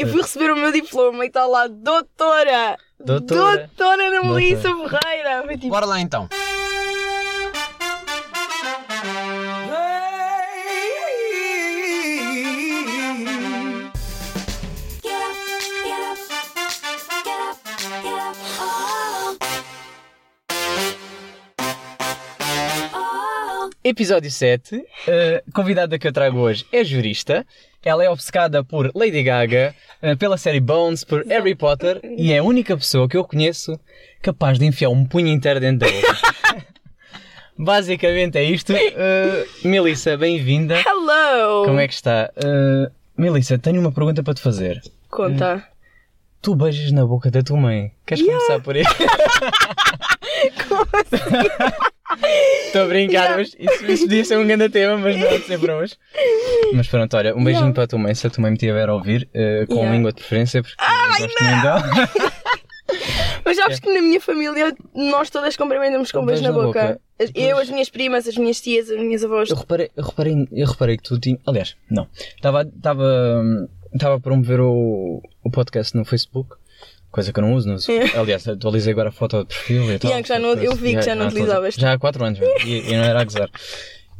Eu fui receber o meu diploma e está lá, doutora! Doutora. Doutora Ana Melissa Ferreira! Tipo, Bora lá então. Episódio 7. A convidada que eu trago hoje é jurista. Ela é obcecada por Lady Gaga, eh, pela série Bones, por Harry Potter e é a única pessoa que eu conheço capaz de enfiar um punho inteiro dentro da boca. Basicamente é isto. Eh, Melissa, bem-vinda. hello! Como é que está? Eh, Melissa, tenho uma pergunta para te fazer. Conta. Tu beijas na boca da tua mãe. Queres começar por aí? Como assim? Estou a brincar, Yeah. mas isso, isso podia ser um grande tema, mas não pode ser para hoje. Mas pronto, olha, um beijinho Yeah. para a tua mãe, se a tua mãe me tiver a ouvir, eh, com Yeah. língua de preferência, porque eu gosto muito dela. Mas sabes que na minha família nós todas cumprimentamos com um beijo na, boca. As- Eu, as minhas primas, as minhas tias, as minhas avós. Eu reparei, eu reparei, eu reparei que tu tinhas. Aliás, não. Estava estava estava a promover o, o podcast no Facebook. Coisa que eu não uso, não uso. Aliás, atualizei agora a foto de perfil e tal. Yeah, que já não- eu vi que já não utilizavas. Já há 4 anos, e, e não era a gozar.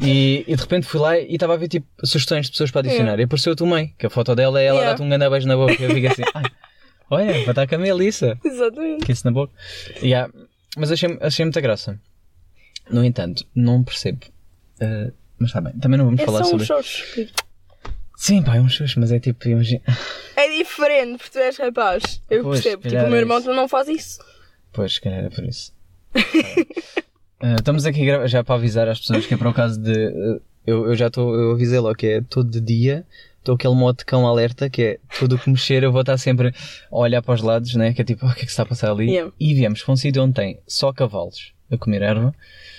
E, e de repente fui lá e estava a ver tipo sugestões de pessoas para adicionar. E apareceu a tua mãe, que a foto dela é ela Yeah. dá-te um grande beijo na boca. E eu fico assim, ai, olha, vai estar com a Melissa. Exatamente. Que isso na boca. Yeah. Mas achei, achei muita graça. No entanto, não percebo. Uh, mas está bem, também não vamos É falar sobre. uns shows. Sim, pá, é um xuxo, mas é tipo. Imagina... É diferente, porque tu és rapaz. Eu Pois, percebo. Tipo, o meu é irmão isso. não faz isso. Pois, se calhar é por isso. Uh, estamos aqui já para avisar às pessoas que é para o caso de. uh, eu, eu já estou. Eu avisei logo que é todo de dia. Estou aquele modo de cão alerta que é tudo o que mexer eu vou estar sempre a olhar para os lados, né? Que é tipo, "Oh, o que é que está a passar ali? Yeah. E viemos para um sítio onde tem só cavalos a comer erva.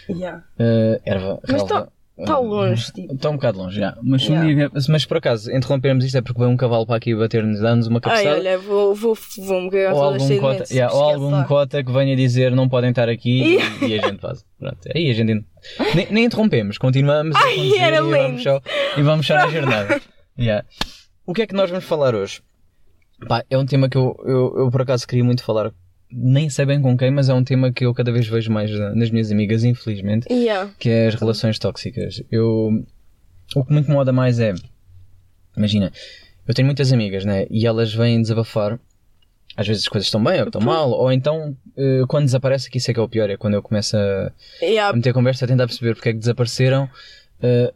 Yeah. Uh, erva, Mas relva. Tá Uh, longe, tipo. Está um bocado longe, já. Mas, um Yeah. dia mas por acaso, interrompermos isto é porque veio um cavalo para aqui bater-nos, dar-nos uma Ai, cabeçada. olha, vou, vou, vou me cagar ou toda algum, cheia de cota, medo. yeah, ou Esquece algum lá. cota que venha dizer não podem estar aqui e, e a gente faz. Pronto. Aí a gente. Nem, nem interrompemos, continuamos a Ai, conduzir era e, vamos só, e vamos só na jornada. Yeah. O que é que nós vamos falar hoje? Pá, é um tema que eu, eu, eu por acaso queria muito falar. Nem sei bem com quem, mas é um tema que eu cada vez vejo mais na- nas minhas amigas, infelizmente Yeah. que é as relações tóxicas. Eu, o que me incomoda mais é, imagina, eu tenho muitas amigas, né? E elas vêm desabafar. Às vezes as coisas estão bem ou estão mal, ou então eh, quando desaparece, que isso é que é o pior, é quando eu começo a, a Yeah. meter conversa, a tentar perceber porque é que desapareceram.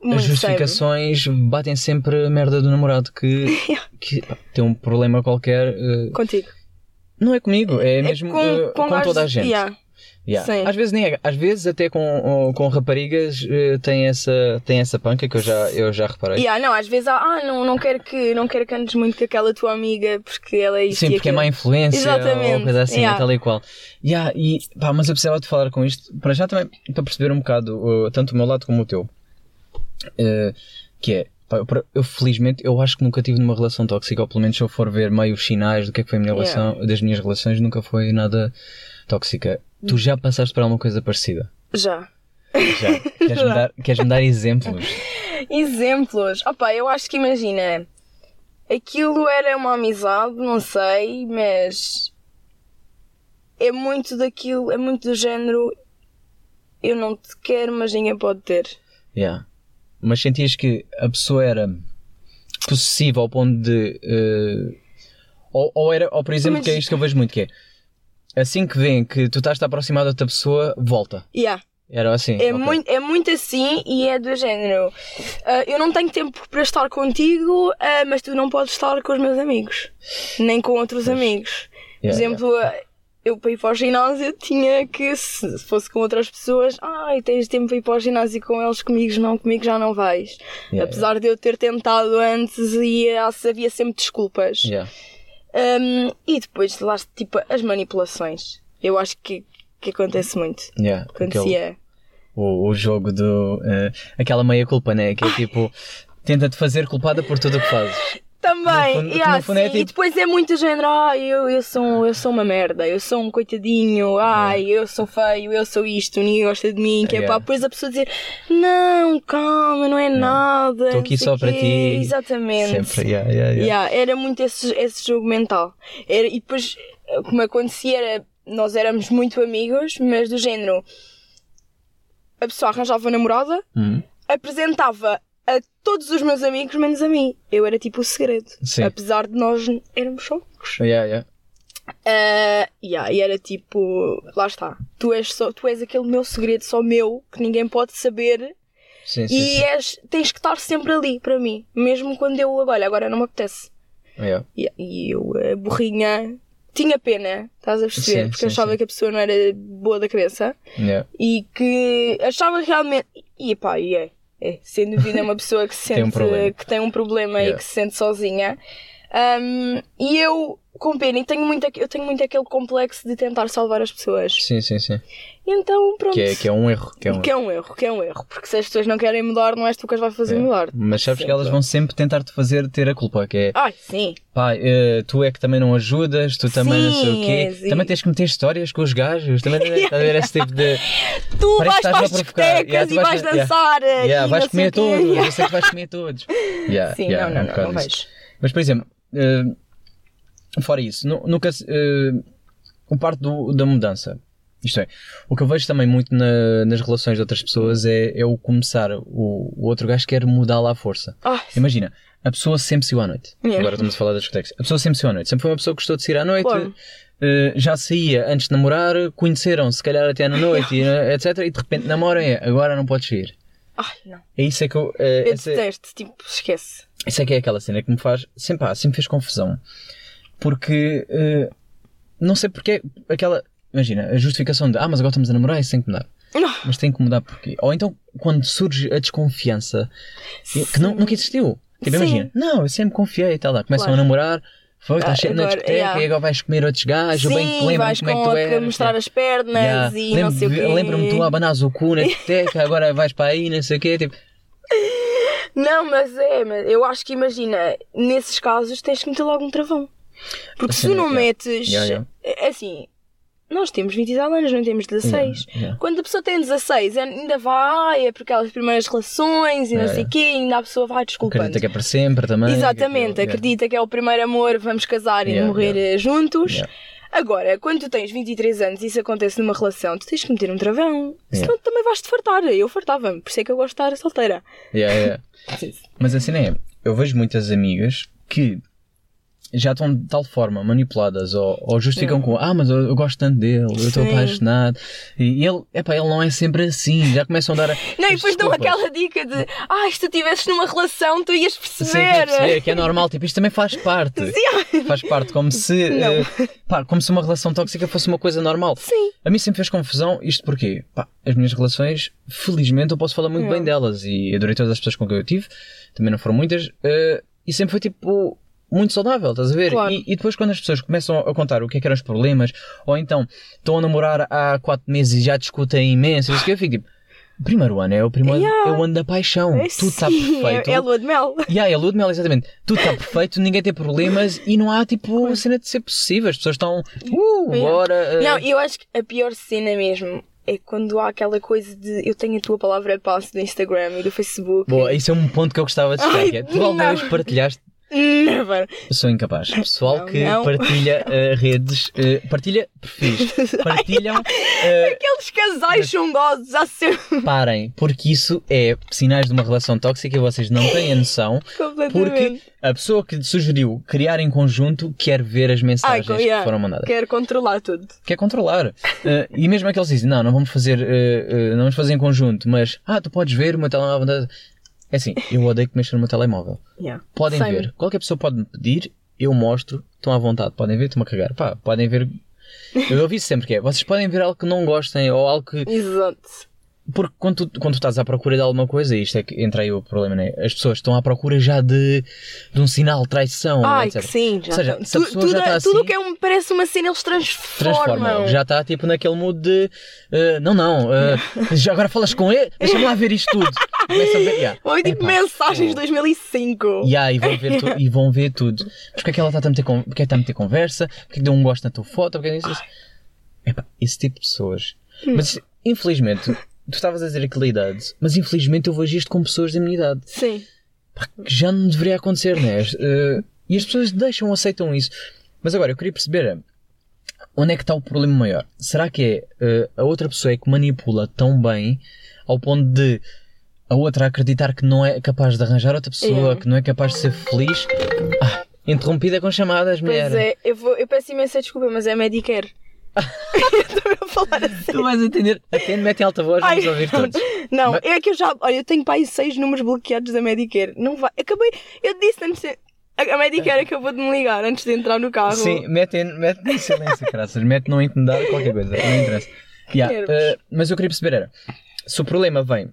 Muito as justificações batem sempre a merda do namorado que, que pá, tem um problema qualquer. eh, Contigo. Não é comigo, é mesmo eh, com, gajos- toda a gente. Yeah. Yeah. Sim. Às vezes nem é, às vezes até com, com raparigas eh, tem essa, tem essa panca que eu já, eu já reparei. Yeah, não, às vezes há, ah, não, não quero que não quero que andes muito com aquela tua amiga porque ela é isto Sim, porque é aquilo. má influência Exatamente, ou coisa assim, yeah. é tal e qual. Yeah, e, pá, mas eu precisava de falar com isto, para já também, para perceber um bocado, uh, tanto o meu lado como o teu. Uh, que é, eu, felizmente, eu acho que nunca tive numa relação tóxica, ou pelo menos se eu for ver meio os sinais do que é que foi a minha Yeah. relação, das minhas relações, nunca foi nada tóxica. Tu já passaste por alguma coisa parecida? Já. Já. Queres-me dar, queres dar exemplos? Exemplos. Opa, eu acho que imagina. Aquilo era uma amizade, não sei, mas é muito daquilo, é muito do género. Eu não te quero, mas ninguém pode ter. Yeah. Mas sentias que a pessoa era possessiva ao ponto de. eh, ou, ou era, ou por exemplo, Mas- que é isto que eu vejo muito, que é assim que vêem que tu estás a aproximar da pessoa, volta. Yeah. Era assim. É, ok. muito, é muito assim e é do género. ah, eu não tenho tempo para estar contigo, ah, mas tu não podes estar com os meus amigos, nem com outros amigos. Por Yeah, exemplo, ah, eu para ir para o ginásio tinha que, se fosse com outras pessoas, ai, tens tempo para ir para o ginásio com eles, comigo não, comigo já não vais. Yeah, Apesar de eu ter tentado antes e ah, havia sempre desculpas. yeah. Um, e depois, lá, tipo, as manipulações. Eu acho que, que acontece muito. Yeah. Aquele- Acontecia. o, o jogo do. eh, aquela meia culpa, né? Que é tipo. Tenta-te fazer culpada por tudo o que fazes. Também, No fundo- yeah, no fundo é sim. tipo- e depois é muito género, ai, eu, eu, sou, eu sou uma merda, eu sou um coitadinho, ai, eu sou feio, eu sou isto, ninguém gosta de mim, que é Yeah. pá, depois a pessoa dizer, não, calma, não é nada. Tô aqui não só para quê." ti. Exatamente. Sempre, yeah, yeah, yeah. Yeah, era muito esse, esse jogo mental. Era, e depois, como acontecia, era, nós éramos muito amigos, mas do género, a pessoa arranjava namorada, Hum. apresentava todos os meus amigos, menos a mim. Eu era tipo o segredo. Sim. Apesar de nós éramos só amigos. Yeah, yeah. Ah, yeah, e era tipo, lá está. Tu és, só, tu és aquele meu segredo, só meu, que ninguém pode saber. Sim, sim, e. És, tens que estar sempre ali para mim. Mesmo quando eu, olha, agora não me apetece. Yeah. E, e eu, a burrinha, tinha pena, estás a perceber? Sim, Porque achava que a pessoa não era boa da cabeça Yeah. e que achava realmente. E pá, e é. É sem dúvida é uma pessoa que se Tem um sente que tem um problema Yeah. e que se sente sozinha. Um, e eu, com pena, e tenho muito, eu tenho muito aquele complexo de tentar salvar as pessoas. Sim, sim, sim. E então, pronto. Que é, que é um erro. Que é um Que é um erro, que é um erro. Porque se as pessoas não querem mudar, não és tu que as vai fazer É. mudar. Mas sabes que Sempre. elas vão sempre tentar te fazer ter a culpa, que é Ai, sim. pá, eh, tu é que também não ajudas, tu também não sei o Sim, quê, sim. também tens que meter histórias com os gajos, também estás a ver esse tipo de. Tu Parece vais que para as discotecas Yeah, tu e vais- vais yeah. dançar. Yeah, e vais não comer todos, Yeah. eu sei que vais comer todos. Yeah, Sim, yeah, não, é um não, não, bocado não isso. vejo. Mas, por exemplo, eh, fora isso, nu- nunca. eh, o parte do- da mudança. Isto é, o que eu vejo também muito na- nas relações de outras pessoas é, é o começar. O, o outro gajo quer mudar lá à força. Ai, Imagina, a pessoa sempre saiu à noite. Yeah. Agora estamos a falar das discotecas. A pessoa sempre saiu à noite. Sempre foi uma pessoa que gostou de sair à noite. Claro. eh, já saía antes de namorar, conheceram se calhar até na noite, e, etc. E de repente namoram é agora não podes sair. Ai, não. É isso é que eu. eh, Eu essa- detesto, tipo, esquece. isso é que é aquela cena que me faz. Sempre, pá, sempre fez confusão. Porque. eh, não sei porque. Aquela. Imagina, a justificação de. Ah, mas agora estamos a namorar, isso tem que mudar. Ah, Mas tem que mudar porquê? Ou então, quando surge a desconfiança que não, nunca existiu. Tipo, Sim. imagina, não, eu sempre confiei e tal. lá. Começam Claro. a namorar, foi, estás sempre na discoteca yeah. e agora vais comer outros gajos, eu bem que Sim, lembro como é que tu eras. mostrar as pernas Yeah. e não sei o quê. Lembra-me tu abanás o cu na discoteca, agora vais para aí, não sei o quê. Tipo, Não, mas é, mas eu acho que imagina, nesses casos tens que meter logo um travão. Porque se Assim, tu não yeah. metes. Yeah, yeah. É assim, nós temos 20 e tal anos, não temos 16. Yeah, yeah. Quando a pessoa tem 16, ainda vai, é por aquelas primeiras relações e não Yeah, sei o quê, e ainda a pessoa vai desculpando. acredita que é para sempre também. Exatamente, que é- acredita que é o primeiro amor, vamos casar e morrer eh, juntos. Agora, quando tu tens 23 anos e isso acontece numa relação, tu tens que meter um travão. Senão Yeah. também vais-te fartar. Eu fartava-me, por isso é que eu gosto de estar solteira. Mas a cena é, eu vejo muitas amigas que já estão de tal forma manipuladas ou, ou justificam com ah, mas eu, eu gosto tanto dele, eu estou Sim. apaixonado. E ele, epá, ele não é sempre assim, já começam a dar. Não, e depois dão aquela dica de ah, se tu estivesses numa relação, tu ias Sim, perceber. quer perceber, que é normal, tipo, isto também faz parte. Faz parte, como se, eh, pá, como se uma relação tóxica fosse uma coisa normal. Sim. A mim sempre fez confusão, isto porque, pá, as minhas relações, felizmente, eu posso falar muito bem delas e adorei todas as pessoas com quem eu tive, também não foram muitas, eh, e sempre foi tipo. Muito saudável, estás a ver? Claro. E, e depois, quando as pessoas começam a contar o que é que eram os problemas, ou então estão a namorar há 4 meses e já discutem imenso, isso que eu fico tipo, primeiro ano é o primeiro Yeah. é o ano da paixão, É tudo está sim, perfeito. É, é lua de mel. E aí, a lua de mel, exatamente. Tudo está perfeito, ninguém tem problemas e não há tipo cena de ser possível. As pessoas estão. Uh, Yeah. bora. eh, Não, eu acho que a pior cena mesmo é quando há aquela coisa de eu tenho a tua palavra passe do Instagram e do Facebook. Boa, isso é um ponto que eu gostava de que é, tu alguma vez partilhaste. Never. Eu sou incapaz. Pessoal Não, que não. partilha eh, redes, eh, partilha perfis, partilham. eh, Aqueles casais chungosos há sempre. parem, porque isso é sinais de uma relação tóxica e vocês não têm a noção. Porque a pessoa que sugeriu criar em conjunto quer ver as Ai, mensagens co- yeah. que foram mandadas. Quero controlar tudo. quer controlar. E mesmo aqueles dizem, não, não vamos fazer, não vamos fazer em conjunto, mas, ah, tu podes ver o meu telemóvel. É assim, eu odeio que mexam no meu telemóvel. Yeah. Podem Same. ver. Qualquer pessoa pode me pedir, eu mostro, estão à vontade. Podem ver, estão a cagar. Pá, podem ver. Eu ouvi sempre que é, vocês podem ver algo que não gostem ou algo que. Exato. porque quando tu, quando tu estás à procura de alguma coisa, isto é que entra aí o problema, né? As pessoas estão à procura já de, de um sinal de traição, Ai, etc. que sim, já Ou seja, tá. se a Tu- pessoa tudo, já está tudo assim- que é um, parece uma cena, eles transformam. transforma. Já está tipo naquele mood de uh, não, não, uh, já agora falas com ele, deixa-me lá ver isto tudo. Começa a ver, yeah. Ou tipo Epá, mensagens de fogo. 2005. Yeah, e, vão ver tu- e vão ver tudo. Porque é que ela está a meter, con- porque é está a meter conversa? Porque é que deu um gosto na tua foto? Porque é isso? Epá, esse tipo de pessoas. Hum. Mas infelizmente, tu estavas a dizer aquela idade, mas infelizmente eu vejo isto com pessoas da minha idade. Sim. que já não deveria acontecer, né? Eh, e as pessoas deixam, aceitam isso. Mas agora, eu queria perceber onde é que está o problema maior. Será que é eh, a outra pessoa é que manipula tão bem ao ponto de a outra acreditar que não é capaz de arranjar outra pessoa, É. que não é capaz de ser feliz? Ah, interrompida com chamadas, mulher. Pois é, eu, vou, eu peço imensa desculpa, mas é Medicare. Estou a falar assim. Tu vais entender. Atende, mete em alta voz, vamos Ai, ouvir não, todos. Não, Mas- é que eu já. Olha, eu tenho para aí seis números bloqueados da Medicare. Não vai. Acabei. Eu disse antes. de- A a Medicare acabou de me ligar antes de entrar no carro. Sim, mete, em- mete em silêncio, graças. Mete não incomodar qualquer coisa, não interessa. Yeah, eh, mas eu queria perceber era, se o problema vem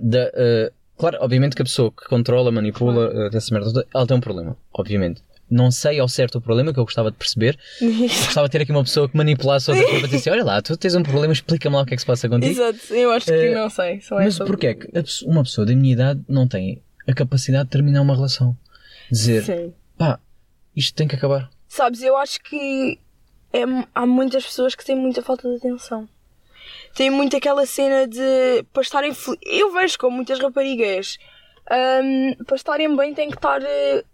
da... eh, claro, obviamente que a pessoa que controla, manipula eh, dessa merda toda, ela tem um problema, obviamente. Não sei ao certo o problema que eu gostava de perceber. Gostava de ter aqui uma pessoa que manipulasse outra pessoa para dizer assim, olha lá, tu tens um problema, explica-me lá o que é que se passa contigo. Exato, eu acho que Eh, não sei. É Mas porquê é que uma pessoa da minha idade não tem a capacidade de terminar uma relação? Dizer, Sim. pá, isto tem que acabar. Sabes, eu acho que é- há muitas pessoas que têm muita falta de atenção. Tem muito aquela cena de para estarem Eu vejo com muitas raparigas hum, para estarem bem têm que estar eh,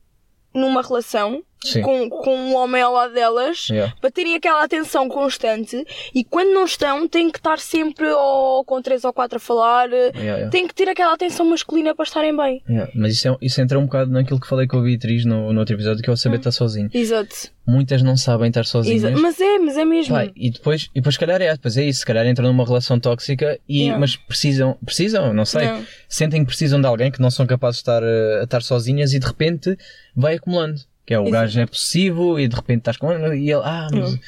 numa relação Sim. com, com um homem ao lado delas Yeah. para terem aquela atenção constante e quando não estão têm que estar sempre ou com três ou quatro a falar Yeah, yeah. têm que ter aquela atenção masculina para estarem bem. Mas isso, é, isso entra um bocado naquilo que falei com a Beatriz no, no outro episódio, que é o Hum. saber estar sozinho. Exato. Muitas não sabem estar sozinhas. Exato. Mas é, mas é mesmo. E depois, e depois se calhar é, depois é isso, se calhar entram numa relação tóxica e, mas precisam, precisam, não sei, Não. sentem que precisam de alguém que não são capazes de estar, eh, estar sozinhas e de repente vai acumulando. Que é o Exato. gajo é possessivo e de repente estás com ele e ele, ah, mas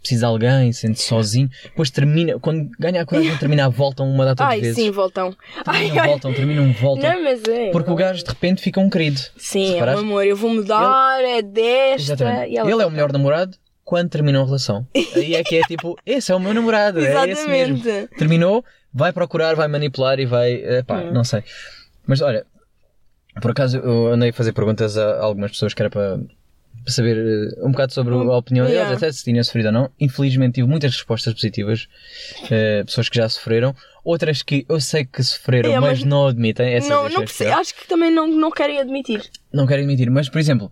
precisa de alguém, sente-se sozinho. Depois termina, quando ganha a coragem de terminar, voltam uma data de Ai, vezes. sim, voltam. Ai, Terminam, ai. voltam, terminam, voltam. Não, mas é. Porque o gajo de repente fica um querido. Sim, é um amor, eu vou mudar, é desta. Exatamente. E ela Ele é o melhor namorado quando terminou a relação. Aí é que é tipo, esse é o meu namorado, é esse mesmo. Terminou, vai procurar, vai manipular e vai. eh, pá, Hum. não sei. Mas olha, por acaso eu andei a fazer perguntas a algumas pessoas que era para, saber eh, um bocado sobre a opinião Yeah. deles, até se tinham sofrido ou não. Infelizmente tive muitas respostas positivas, eh, pessoas que já sofreram, outras que eu sei que sofreram, É, mas, mas não admitem. Essas Não, não perce- acho que também não, não querem admitir. não quero admitir, mas por exemplo,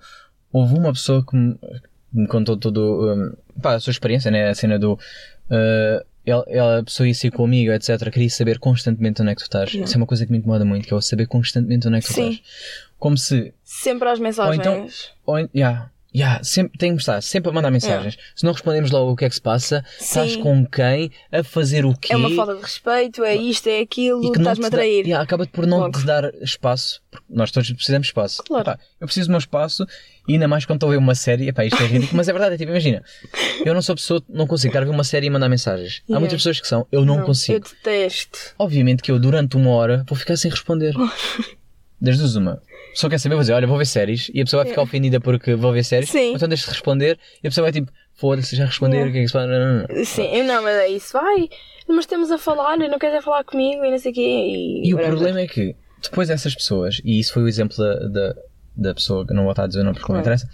houve uma pessoa que me, me contou todo um, pá, a sua experiência, né? A cena do uh, ela, ela- a pessoa ia sair comigo, etc. Queria saber constantemente onde é que tu estás. Isso é uma coisa que me incomoda muito, que é o saber constantemente onde é que tu Sim. estás. Como se. Sempre às mensagens. então- Ou, yeah, yeah, sempre, tem que estar sempre a mandar mensagens. Se não respondemos logo o que é que se passa, estás Sim. com quem, a fazer o quê. É uma falta de respeito, é isto, é aquilo, não estás-me a dá- trair. yeah, acaba por não Logo. te dar espaço, porque nós todos precisamos de espaço. Claro. Epá, eu preciso do meu espaço, e ainda mais quando estou a ver uma série, epá, isto é ridículo, mas é verdade, é tipo, imagina, eu não sou pessoa, não consigo estar a ver uma série e mandar mensagens. Há Yeah. muitas pessoas que são, eu não, Eu consigo. detesto. Obviamente que eu durante uma hora vou ficar sem responder. Das duas uma. Só quer saber, vou dizer, olha, vou ver séries, e a pessoa vai ficar ofendida porque vou ver séries, Sim. então deixa de responder, e a pessoa vai tipo, foda-se, já responder, o que é que se faz? Não, não, não. Sim, não, mas é isso. Vai, mas estamos a falar, não queres é falar comigo e não sei o quê. E, E o problema é que depois dessas pessoas, e isso foi o exemplo da, da, da pessoa que não vou estar a dizer o nome porque não Claro. interessa,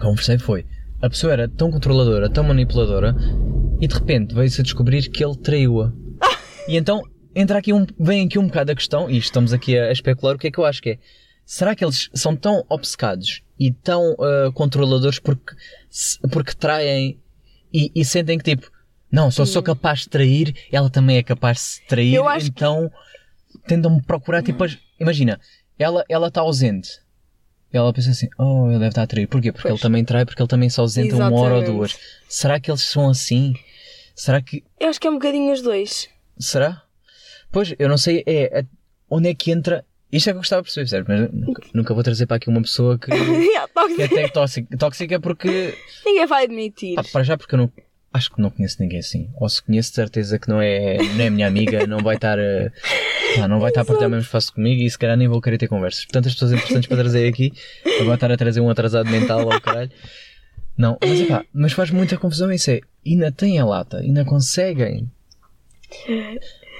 conversei foi. A pessoa era tão controladora, tão manipuladora, e de repente veio-se a descobrir que ele traiu-a. e então entra aqui um, vem aqui um bocado a questão, e estamos aqui a, a especular o que é que eu acho que é. Será que eles são tão obcecados e tão ah, controladores porque, porque traem e, e sentem que tipo, não, se eu sou capaz de trair, ela também é capaz de se trair, acho que- então tentam procurar, tipo, as- imagina, ela ela está ausente. Ela pensa assim, oh, ele deve estar a trair. Porquê? Porque Pois. ele também trai, porque ele também se ausenta uma hora ou duas. Será que eles são assim? Será que. Eu acho que é um bocadinho os dois. Será? Pois, eu não sei, é, é- onde é que entra. Isto é que eu gostava de perceber, certo? Mas nunca, nunca vou trazer para aqui uma pessoa que, Yeah, que é até tóxica, tóxica porque. Ninguém vai admitir. pá, para já porque eu não. acho que não conheço ninguém assim. Ou se conheço, de certeza que não é, não é minha amiga, não vai estar, eh, pá, não vai estar a partilhar o mesmo espaço comigo e se calhar nem vou querer ter conversas. Portanto, as pessoas importantes para trazer aqui, agora estar a trazer um atrasado mental ao caralho. Não, mas epá, mas faz muita confusão isso é, ainda têm a lata, ainda conseguem.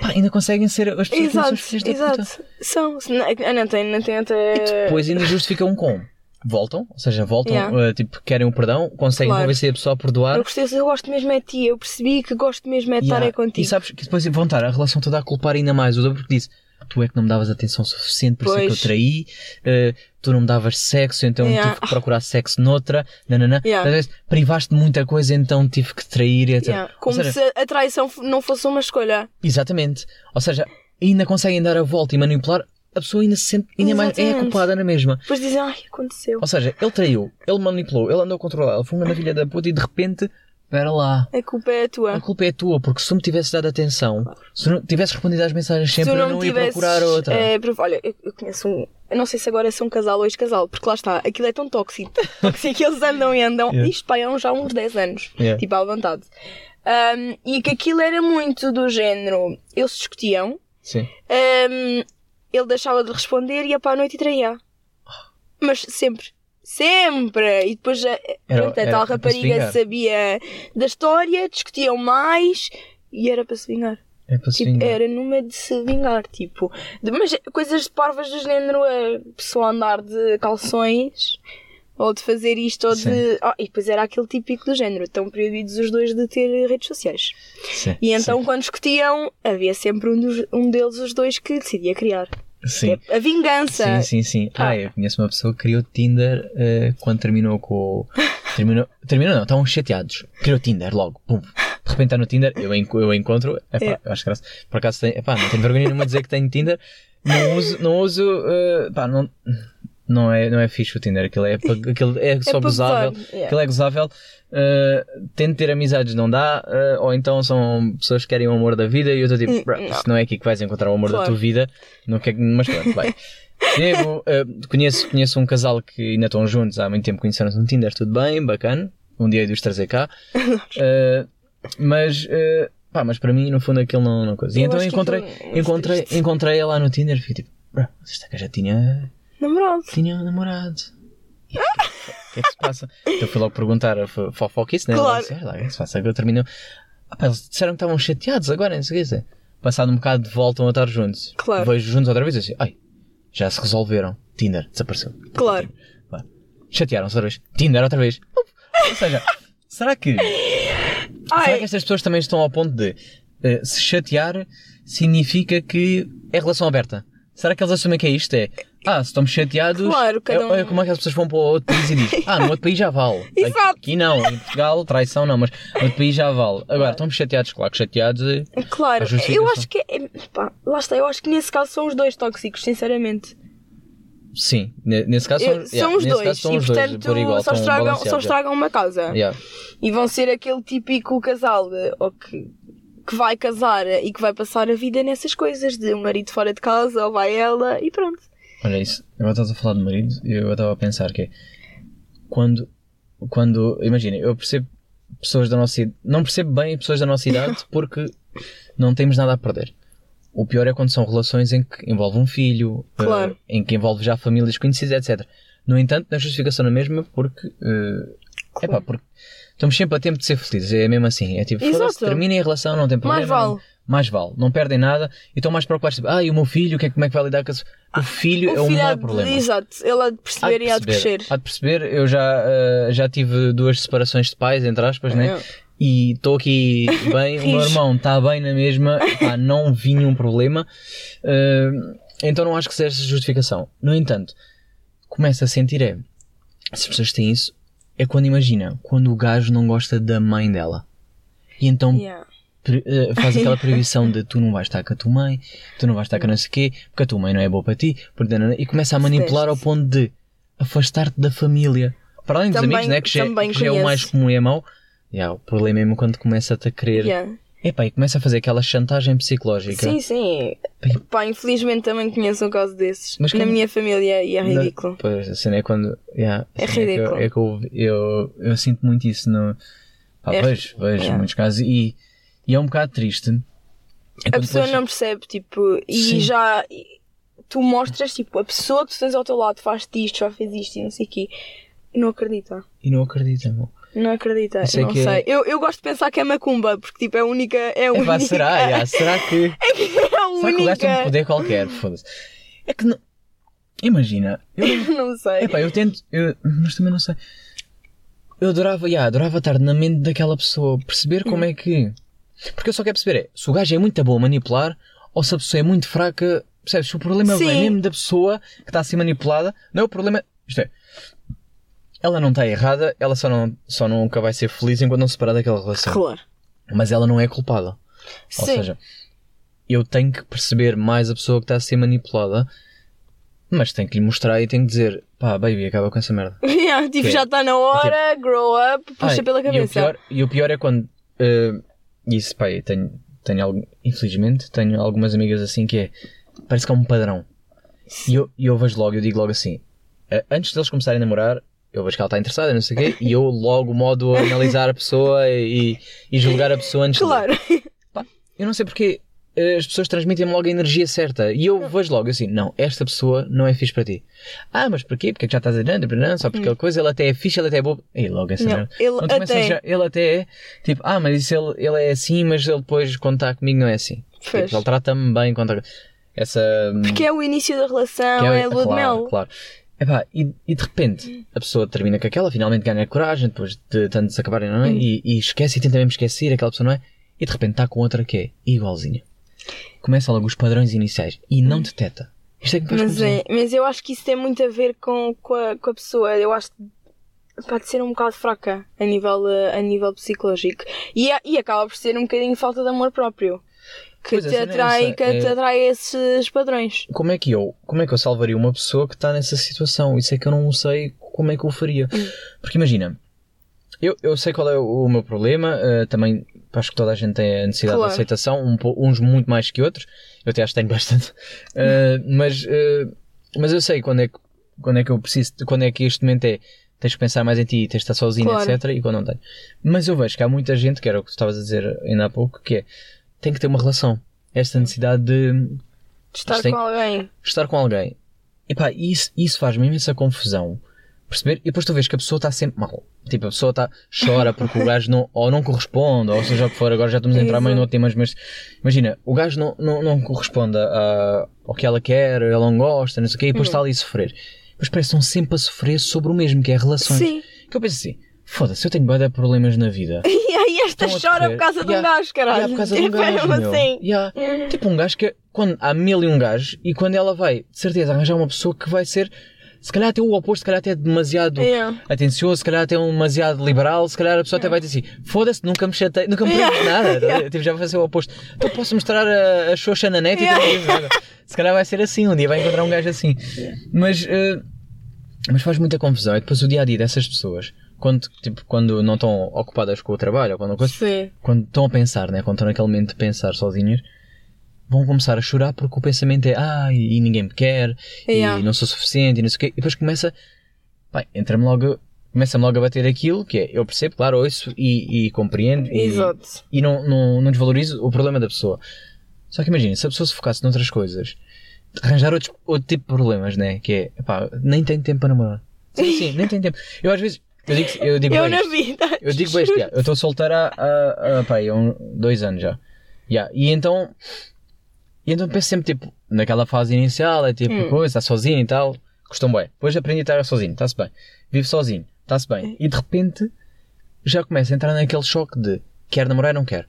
Pá, ainda conseguem ser as pessoas que são filhos da exato. puta. São. não- A não tem, não tem até. Depois ainda justificam com. Voltam, ou seja, voltam, Yeah. eh, tipo, querem o perdão, conseguem Claro. convencer a pessoa a perdoar. Eu gostei, eu gosto mesmo é de ti. Eu percebi que gosto mesmo é de estar Yeah. é contigo. E sabes que depois vão estar a relação toda a culpar ainda mais o dobro porque disse tu é que não me davas atenção suficiente, por isso é que eu Pois. traí, eh, tu não me davas sexo, então Yeah. tive que procurar sexo noutra, nananã. Yeah. Às vezes, privaste de muita coisa, então tive que trair, etc. Yeah. Como seja, se a traição não fosse uma escolha. Exatamente. Ou seja, ainda conseguem dar a volta e manipular, a pessoa ainda se sente, ainda mais, é a Exatamente. culpada na mesma. Depois dizem, ai, aconteceu. Ou seja, ele traiu, ele manipulou, ele andou a controlar, ele foi uma filha da puta e de repente, espera lá. A culpa é A tua. culpa é tua, porque se tu me tivesses dado atenção, se não tivesses respondido às mensagens Se sempre, tu eu não não ia tivesses. procurar outra. é, olha, eu, eu conheço um. Eu não sei se agora são casal ou ex-casal, porque lá está, aquilo é tão tóxico. tóxico que eles andam e andam. Yeah. Isto pá, há já uns 10 anos. Yeah. Tipo, à vontade. Um, e que aquilo era muito do género. Eles discutiam, Sim. um, ele deixava de responder e ia para a noite e traía. Mas sempre. Sempre! E depois a, Era- pronto, a tal rapariga sabia da história, discutiam mais e era para se vingar. É para se Tipo, vingar. era numa de se vingar, tipo. de- mas coisas de parvas do género, a pessoa andar de calções, ou de fazer isto, ou Sim. de. Ah, e depois era aquele típico do género, estão proibidos os dois de ter redes sociais. Sim. E então, quando discutiam, havia sempre um, dos- um deles, os dois, que decidia criar. Sim. É a vingança. Sim, sim, sim. Ah. Ah, eu conheço uma pessoa que criou Tinder eh, quando terminou com. Terminou, terminou não, estavam chateados. Criou Tinder logo, pum. De repente está no Tinder, eu, enco- eu encontro. Epá, É. eu acho graça. Por acaso tenho. Epá, não tenho vergonha nenhuma de dizer que tenho Tinder. Não uso. Não uso eh, pá, não, não, é, não é fixe o Tinder. Aquilo é, aquilo é só para gozável. yeah. Aquilo é gozável. Eh, tento ter amizades, não dá. eh, ou então são pessoas que querem o amor da vida e eu estou tipo, Hum, "Bro, não. isto não é aqui que vais encontrar o amor da Claro. tua vida. Não quer, mas pronto, vai. Chego, eh, conheço, conheço um casal que ainda estão juntos há muito tempo, conheceram-se no Tinder, tudo bem, bacana. Um dia hei de os trazer cá. Eh, mas, eh, pá, mas para mim, no fundo, aquilo não, não coisa. E Eu então encontrei, é encontrei, triste. encontrei lá no Tinder e fiquei tipo, bro, esta gaja tinha, Namorado. tinha um namorado. O que é que se passa? Então eu fui logo perguntar a fo- fofoquice, né? Claro. Ela disse, "Ah, lá, o que é que se passa? Agora terminou. Ah, pá, eles disseram que estavam chateados agora, não sei o que dizer. Passado um bocado, voltam a estar juntos. Claro. Vejo juntos outra vez e assim, ai, já se resolveram. Tinder, desapareceu. Claro. Vá. Chatearam-se outra vez. Tinder outra vez. Ou seja, será que. Será Ai, que estas pessoas também estão ao ponto de eh, se chatear significa que é relação aberta? Será que eles assumem que é isto? É, ah, se estamos chateados, Claro, cada é, um- é como é que as pessoas vão para outro país e dizem, ah, no outro país já vale. Exato. Aqui não, em Portugal, traição não, mas no outro país já vale. Agora, estamos chateados, claro que chateados. eh, claro. Eu acho que é. pá, lá está, eu acho que nesse caso são os dois tóxicos, sinceramente. Sim, ne- nesse caso Eu- são, são yeah, os dois. caso são e os dois, portanto por igual, só, estragam, só estragam uma casa. yeah. Yeah. E vão ser aquele típico casal de- ou que, que vai casar e que vai passar a vida nessas coisas de um marido fora de casa ou vai ela e pronto. Olha isso, agora estás a falar de marido e eu estava a pensar que é quando, quando, imagina, eu percebo pessoas da nossa idade, não percebo bem pessoas da nossa idade porque não temos nada a perder. O pior é quando são relações em que envolve um filho, Claro. eh, em que envolve já famílias conhecidas, etc. No entanto, na justificação na mesma, porque, é epá, porque estamos sempre a tempo de ser felizes, é mesmo assim, é tipo, foda-se, terminem a relação, não tem problema. Mais vale. não- mais vale, não perdem nada e estão mais preocupados, tipo, ah, e o meu filho, o que é, como é que vai lidar com isso? O filho é o filho há maior de- problema. Exato, ele há de Há perceber e há de crescer. Há de perceber, eu já, eh, já tive duas separações de pais, entre aspas, né? É. E estou aqui bem, o meu irmão está bem na mesma, pá, não vi nenhum problema, eh, então não acho que seja justificação. No entanto, começo a sentir é, se as pessoas têm isso, é quando imagina, quando o gajo não gosta da mãe dela. E então Yeah. eh, faz aquela proibição de tu não vais estar com a tua mãe, tu não vais estar com não sei o quê, porque a tua mãe não é boa para ti, e começa a manipular ao ponto de afastar-te da família. Para além dos Também- amigos, né, que já, também que já é o mais comum e é mau, yeah, o problema é mesmo quando começa-te a querer. Yeah. Epá, e começa a fazer aquela chantagem psicológica. Sim, sim. Pá, infelizmente também conheço um caso desses Mas na minha família e é ridículo. Pois, a cena é quando. yeah, a É cena que eu- ridículo. É que eu, eu, eu sinto muito isso no. Pá, É- vejo, vejo é. muitos casos e, e é um bocado triste. É A pessoa depois- não percebe, tipo, e Sim. já tu mostras, tipo, a pessoa que tu tens ao teu lado faz-te isto, já fez isto e não sei o quê. E não acredita. E não acredita, meu. Não acredita, Isso é não que é- sei. Eu, eu gosto de pensar que é macumba, porque tipo, é a única. É a É única. pá, será? Já, será que. É a Será que o gajo tem um única. poder qualquer? Foda-se. É que não. Imagina, eu. Não sei. Epá, eu tento. Eu, mas também não sei. Eu adorava, já, adorava estar na mente daquela pessoa, perceber como é que. Porque eu só quero perceber é se o gajo é muito bom a manipular ou se a pessoa é muito fraca. Percebes? Se o problema Sim. é mesmo da pessoa que está a ser manipulada, não é o problema. Isto é. Ela não está errada, ela só, não, só nunca vai ser feliz enquanto não se separar daquela relação. Claro. Mas ela não é culpada. Ou Sim. seja, eu tenho que perceber mais a pessoa que está a ser manipulada, mas tenho que lhe mostrar e tenho que dizer, pá, baby, acaba com essa merda. Yeah, tipo, Que é- já está na hora, grow up, puxa Ai, pela E o, cabeça. pior, e o pior é quando. eh, isso, pá, tenho, tenho infelizmente, tenho algumas amigas assim que é. Parece que é um padrão. E eu, e eu vejo logo, eu digo logo assim: eh, antes deles começarem a namorar, eu vejo que ela está interessada, não sei o quê, e eu logo modo a analisar a pessoa e, e julgar a pessoa antes de- Claro. Eu não sei porque eh, as pessoas transmitem logo a energia certa. E eu vejo logo assim: não, esta pessoa não é fixe para ti. Ah, mas porquê? Porque é que já estás a dizer, não, não, só porque aquela coisa, ele até é fixe, ele até é bobo. E logo essa Hum. Não, ele começa até- já- ele até é tipo, ah, mas isso ele, ele é assim, mas ele depois quando está comigo não é assim. Tipo, ele trata-me bem quando está. Essa. Porque é o início da relação, que é, a lua claro, de mel. Claro. Epá, e, e de repente a pessoa termina com aquela, finalmente ganha coragem, depois de tanto se acabarem, não é? Hum. E, e esquece e tenta mesmo esquecer aquela pessoa, não é? E de repente está com outra que é igualzinha. Começa logo os padrões iniciais e não deteta. Isto é que me faz Mas, é, mas eu acho que isso tem muito a ver com, com, a, com a pessoa. Eu acho que pode ser um bocado fraca a nível, a nível psicológico. E, a- e acaba por ser um bocadinho falta de amor próprio. Que Pois, te é atrai, que é- te atrai esses padrões. Como é que eu, como é que eu salvaria uma pessoa que está nessa situação? Isso é que eu não sei como é que eu faria. Hum. Porque imagina, eu, eu sei qual é o, o meu problema, eh, também acho que toda a gente tem a necessidade Claro. de aceitação, um uns muito mais que outros, eu até acho que tenho bastante, Eh, mas, eh, mas eu sei quando é, que, quando é que eu preciso, quando é que este momento é, tens que pensar mais em ti, tens de estar sozinho, Claro. etc. E quando não tenho. Mas eu vejo que há muita gente, que era o que tu estavas a dizer ainda há pouco, que é, tem que ter uma relação. Esta necessidade de, De estar Mas tem- com alguém. estar com alguém. E pá, isso, isso faz-me imensa confusão. Perceber? E depois tu vês que a pessoa está sempre mal. Tipo, a pessoa está, chora porque o gajo não, ou não corresponde, ou seja o que for, agora já estamos a entrar meio no outro tema, mas imagina, o gajo não, não, não corresponde a, ao que ela quer, ela não gosta, não sei o quê, e depois está ali a sofrer. Depois parece que estão sempre a sofrer sobre o mesmo, que é relações. Sim. Que eu penso assim, foda-se, eu tenho de problemas na vida. E aí esta Estão chora por causa de um Yeah. gajo, caralho. Yeah, por causa de um é gajo, meu. assim. Yeah. Tipo um gajo que quando há mil e um gajos e quando ela vai, de certeza, arranjar uma pessoa que vai ser, se calhar até o oposto, se calhar até demasiado Yeah. atencioso, se calhar até um demasiado liberal, se calhar a pessoa até vai dizer assim, foda-se, nunca me chatei, nunca me perguntes nada. Tipo, já vai ser o oposto. Então posso mostrar a, a Xoxa na net e tu não dizes nada. Se calhar vai ser assim, um dia vai encontrar um gajo assim. Mas, eh, mas faz muita confusão. E depois o dia a dia dessas pessoas, quando, tipo, quando não estão ocupadas com o trabalho ou quando, coisa, quando estão a pensar, né? quando estão naquele momento de pensar sozinhas, vão começar a chorar porque o pensamento é ah, e ninguém me quer, Yeah. e não sou suficiente, e não sei o quê. E depois começa, bem, entra-me logo, começa-me logo a bater aquilo que é, eu percebo, claro, ouço e, e compreendo e, Exato. e não, não, não desvalorizo o problema da pessoa. Só que imagina, se a pessoa se focasse noutras coisas, arranjar outros, outro tipo de problemas, né? Que é, nem tenho tempo para namorar. Sim, sim, nem tenho tempo. Eu às vezes, eu digo, eu digo Eu bem na vida. Eu digo bem isto, já. eu estou solteiro há, há, há, pá, um, dois anos já. Já. E então, e então penso sempre, tipo, naquela fase inicial, é tipo, Hum. coisa, está sozinho e tal, custam bem. Depois aprendi a estar sozinho, está-se bem. Vive sozinho, está-se bem. E de repente, já começa a entrar naquele choque de, quer namorar ou não quer.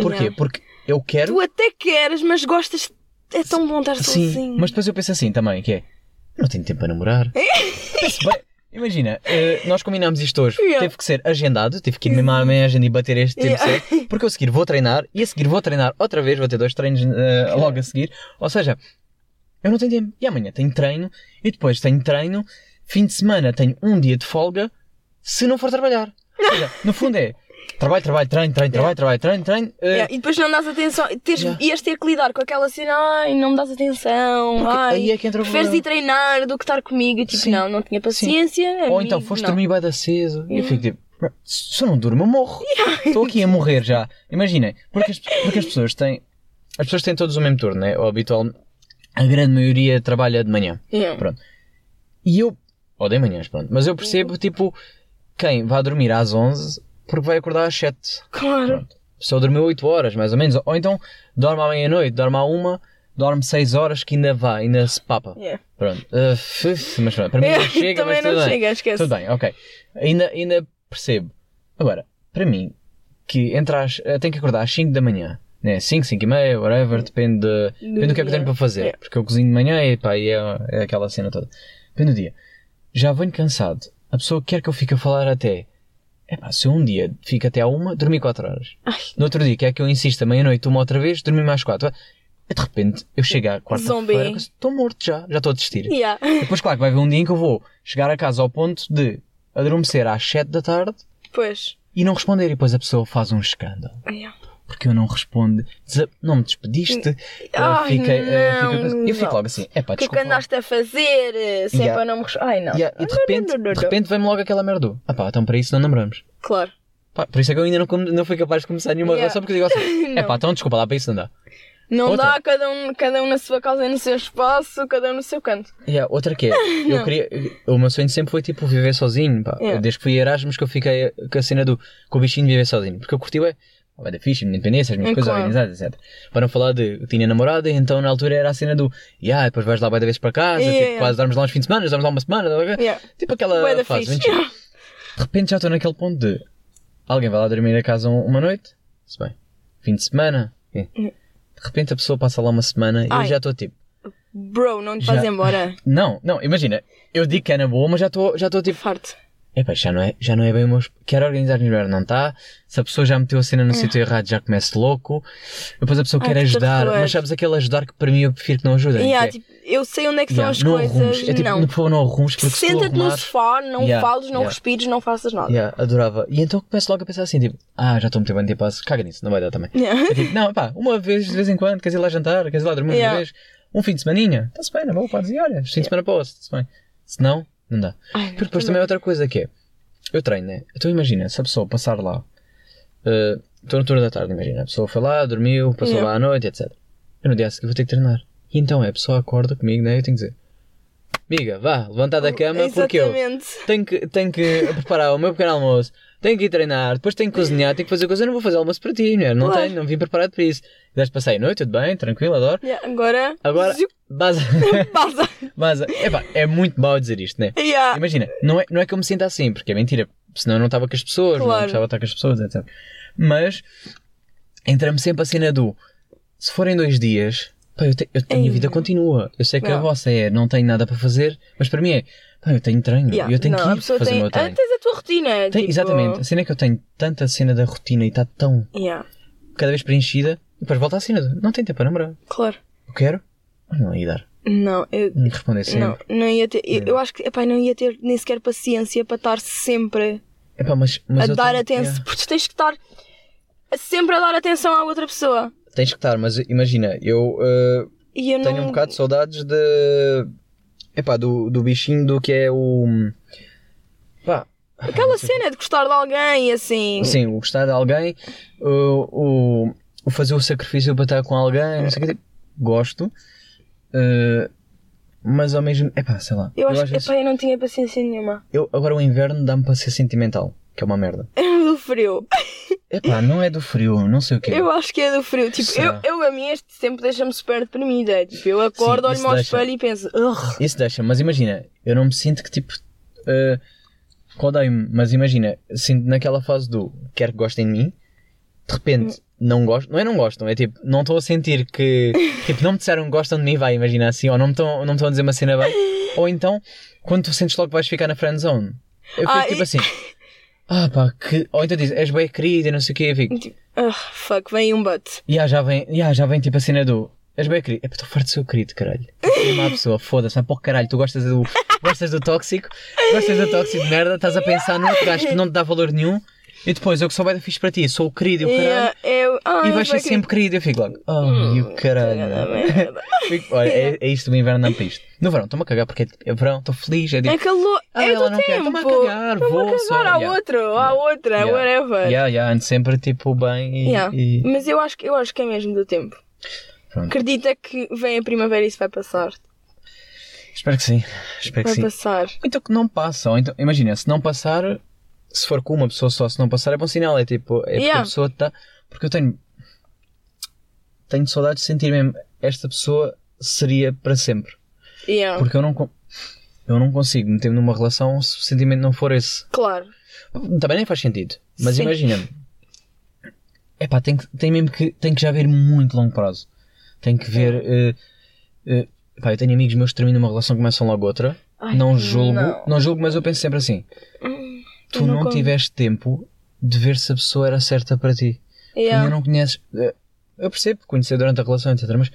Porquê? Yeah. Porque eu quero, Tu até queres, mas gostas. É tão bom estar sim, sozinho. mas depois eu penso assim também, que é, não tenho tempo para namorar. Penso bem, Imagina, eh, nós combinámos isto hoje. Yeah. Teve que ser agendado, tive que ir mesmo à minha agenda e bater este tempo Yeah. certo, porque eu a seguir vou treinar e a seguir vou treinar outra vez, vou ter dois treinos eh, logo a seguir. Ou seja, eu não tenho tempo. E amanhã tenho treino e depois tenho treino, fim de semana tenho um dia de folga se não for trabalhar. Ou seja, no fundo é trabalho, trabalho, treino, treino, trabalho, trabalho, treino, treino. eh, Yeah, E depois não dás atenção. Tens, Yeah. Ias ter que lidar com aquela cena, ai, não me dás atenção. Porque ai, aí é que entra o preferes problema. ir treinar do que estar comigo. E, Tipo, Sim. não, não tinha paciência. Ou então amigo, foste não. dormir bem da cedo. E eu fico tipo, Se eu não durmo, eu morro. Estou aqui a morrer já. Imaginem, porque as, porque as pessoas têm. As pessoas têm todos o mesmo turno, né? Ou habitual. A grande maioria trabalha de manhã. Yeah. Pronto. E eu. Ou de manhãs, pronto. Mas eu percebo, tipo, quem vai dormir às 11 porque vai acordar às 7. Claro. Pronto. Só dormiu 8 horas, mais ou menos. Ou então dorme à meia-noite, dorme à uma, dorme 6 horas que ainda vai, ainda se papa. Yeah. Pronto. Uh, uf, mas pronto, para mim não chega, também mas tudo não bem. chega, esquece. Tudo bem, ok. Ainda, ainda percebo. Agora, para mim, que entre às, eh, tenho que acordar às 5 da manhã, né? 5, 5 e meia, whatever, depende, de- depende do que é que eu tenho para fazer. Yeah. Porque eu cozinho de manhã e pá, e é, é aquela cena toda. Depende do dia. Já venho cansado. A pessoa quer que eu fique a falar até. É pá, se eu um dia fico até à uma, dormi 4 horas. No outro dia, quer que eu insista meia-noite, uma outra vez, dormi mais 4. De repente, eu chego à quarta-feira, estou morto já, já estou a desistir. Yeah. Depois, claro, que vai haver um dia em que eu vou chegar a casa ao ponto de adormecer às 7 da tarde Pois. e não responder. E depois a pessoa faz um escândalo. Yeah. Porque eu não respondo. Não me despediste. Ai, fiquei, não, eu fico não. logo assim. É pá, O que é desculpa. andaste a fazer? eh, Se é Yeah. para não me. Ai, não. Yeah, e de repente, de repente vem-me logo aquela merda. do, Ah pá, então para isso não namoramos. Claro. Pá, por isso é que eu ainda não, não fui capaz de começar nenhuma Yeah. relação porque eu digo assim: é pá, então desculpa lá, para isso não dá. Não Outra. dá cada um, cada um na sua casa e no seu espaço, cada um no seu canto. Yeah, outra que é, eu queria, o meu sonho sempre foi tipo viver sozinho, pá. Yeah. Desde que fui a Erasmus que eu fiquei com a cena do, com o bichinho de viver sozinho. Porque eu curti, é, vai da fixe, a minha independência, as minhas É coisas claro. organizadas, etc. Para não falar de, eu tinha namorada, então na altura era a cena do, yeah, depois vais lá vai da vez para casa, Yeah, tipo, yeah. quase dormes lá uns fins de semana, dormes lá uma semana? Yeah. tipo aquela da fase. fixe. chill. De repente já estou naquele ponto de, alguém vai lá dormir a casa um- uma noite, se bem, fim de semana, ok. de repente a pessoa passa lá uma semana e eu Ai. já estou tipo, Bro, não te Já- vais embora. não, não, imagina, eu digo que é na boa, mas já estou já estou tipo, Farto. Epá, já não é, já não é bem o meu. Quero organizar melhor, não está? Se a pessoa já meteu a cena no sítio errado, já começo louco. Depois a pessoa Ai, quer que ajudar, mas sabes aquele ajudar que para mim eu prefiro que não ajudem. Yeah, é, tipo, eu sei onde é que yeah, são não as coisas. arrumes. É tipo, não. por favor, não arrumes, porque Senta-te no sofá, não Yeah, fales, não yeah. respires, não faças nada. Yeah, adorava. E então começo logo a pensar assim, tipo, ah, já estou a meter bem tempo, caga nisso, não vai dar também. Yeah. É tipo, não, pá, uma vez de vez em quando, queres ir lá jantar, queres ir lá dormir uma vez, um fim de semaninha, está-se bem, não vou, podes ir, olha, fim de semana para está-se bem. Se não, não dá. Ai, Porque depois também há outra coisa que é, eu treino, né? Então imagina, se a pessoa passar lá, eh, estou no turno da tarde, imagina, a pessoa foi lá, dormiu, passou Yeah. lá à noite, etc. Eu no dia a seguir vou ter que treinar. E então é, a pessoa acorda comigo, né? Eu tenho que dizer, amiga, vá, levantar da cama, porque eu Exatamente. tenho que, tenho que preparar o meu pequeno almoço, tenho que ir treinar, depois tenho que cozinhar, tenho que fazer coisa, eu não vou fazer almoço para ti, mulher, não Claro. tenho, não vim preparado para isso. Deste passar a noite, tudo bem, tranquilo, adoro. Yeah, agora. Agora, base, Pausa. mas, epá, é muito mau dizer isto, né? Yeah. Imagina, não é, não é que eu me sinta assim, porque é mentira, senão eu não estava com as pessoas, não Claro. gostava de estar com as pessoas, etc. Mas, entra-me sempre a cena do, se forem dois dias, pá, eu te- eu- a minha vida continua. Eu sei que a Não. vossa é, não tenho nada para fazer, mas para mim é, pá, eu tenho treino, Yeah. eu tenho não, que a ir fazer tem... o meu Ah, treino. tens a tua rotina. Tem- tipo... Exatamente, a cena é que eu tenho tanta cena da rotina e está tão Yeah, cada vez preenchida, e depois volta à cena não tem tempo para namorar. claro. Eu quero, mas não ia dar. Não, eu. Não responder sempre. Não, não ia ter. Eu, eu acho que epá, não ia ter nem sequer paciência para estar sempre Epá, mas, mas a dar tenho- atenção. yeah. Porque tens que estar sempre a dar atenção à outra pessoa. Tens que estar, mas imagina, eu uh, eu tenho não. um bocado de saudades de. Epá, do, do bichinho do que é o. Pá, Aquela cena de gostar de alguém assim. sim, o gostar de alguém, o, o, o fazer o sacrifício para estar com alguém, não sei o que. Gosto, uh, mas ao mesmo. Epá, sei lá. Eu acho vezes- epá, eu não tinha paciência nenhuma. eu- agora o inverno dá-me para ser sentimental, que é uma merda. É do frio. Epá, não é do frio, não sei o quê. Eu acho que é do frio. Tipo, eu, Será? eu a mim este sempre deixa-me super deprimida. Tipo, eu acordo, olho-me ao espelho e penso, "Ugh." Isso deixa, mas imagina, eu não me sinto que tipo. Uh, que odeio-me, mas imagina, sinto naquela fase do quero que gostem de mim, de repente não gostam, não é não gostam, é tipo, não estou a sentir que. tipo, não me disseram que gostam de mim, vai, imagina assim, ou não me estão não me estão a dizer uma cena bem, ou então, quando tu sentes logo que vais ficar na friend zone, eu fico Ah, tipo e- assim. Ah pá, que. Ou então diz, és bem querida, e não sei o quê, eu fico. Tipo, "Ugh, fuck, vem um but. Ya, já vem, ya, já vem tipo a cena do. És bem querido. É para estou farto de ser o querido, caralho. É uma pessoa, foda-se, vai para o caralho. Tu gostas do, gostas do tóxico, gostas do tóxico de merda, estás a pensar no outro gajo que não te dá valor nenhum. E depois, eu que sou bem fixe para ti, sou o querido e o caralho. Yeah, eu, Ai, e vais ser sempre querido. Eu fico logo, oh, e o caralho. Fico- Olha, é, é isto do inverno não para isto. No verão, estou-me a cagar porque é, é verão, estou feliz. É tipo, É calor, Ah, é do não tempo. toma a cagar, Toma a vou só, cagar, há yeah. outro, há outra, Yeah. whatever. yeah, yeah, ando sempre tipo bem e. Yeah. e- Mas eu acho, que- eu acho que é mesmo do tempo. Pronto. Acredita que vem a primavera e isso vai passar. Espero que sim. Espero que Vai sim. passar. Então que não passa. Então, imagina, se não passar, se for com uma pessoa só, se não passar, é bom sinal. É tipo, é porque Yeah. a pessoa está. Porque eu tenho. Tenho saudades de sentir mesmo. Esta pessoa seria para sempre. Yeah. Porque eu não. Eu não consigo meter-me numa relação se o sentimento não for esse. Claro. Também nem faz sentido. Mas Sim. imagina. Epá, tem, que, tem mesmo que. Tem que já ver muito longo prazo. Tem que ver. eh, eh, epá, eu tenho amigos meus que terminam uma relação e começam logo outra. Ai, não julgo. não. Não. julgo, mas eu penso sempre assim. Tu não, não tiveste tempo de ver se a pessoa era certa para ti. Yeah. Ainda não conheces. eh, Eu percebo, conhecer durante a relação, etc. Mas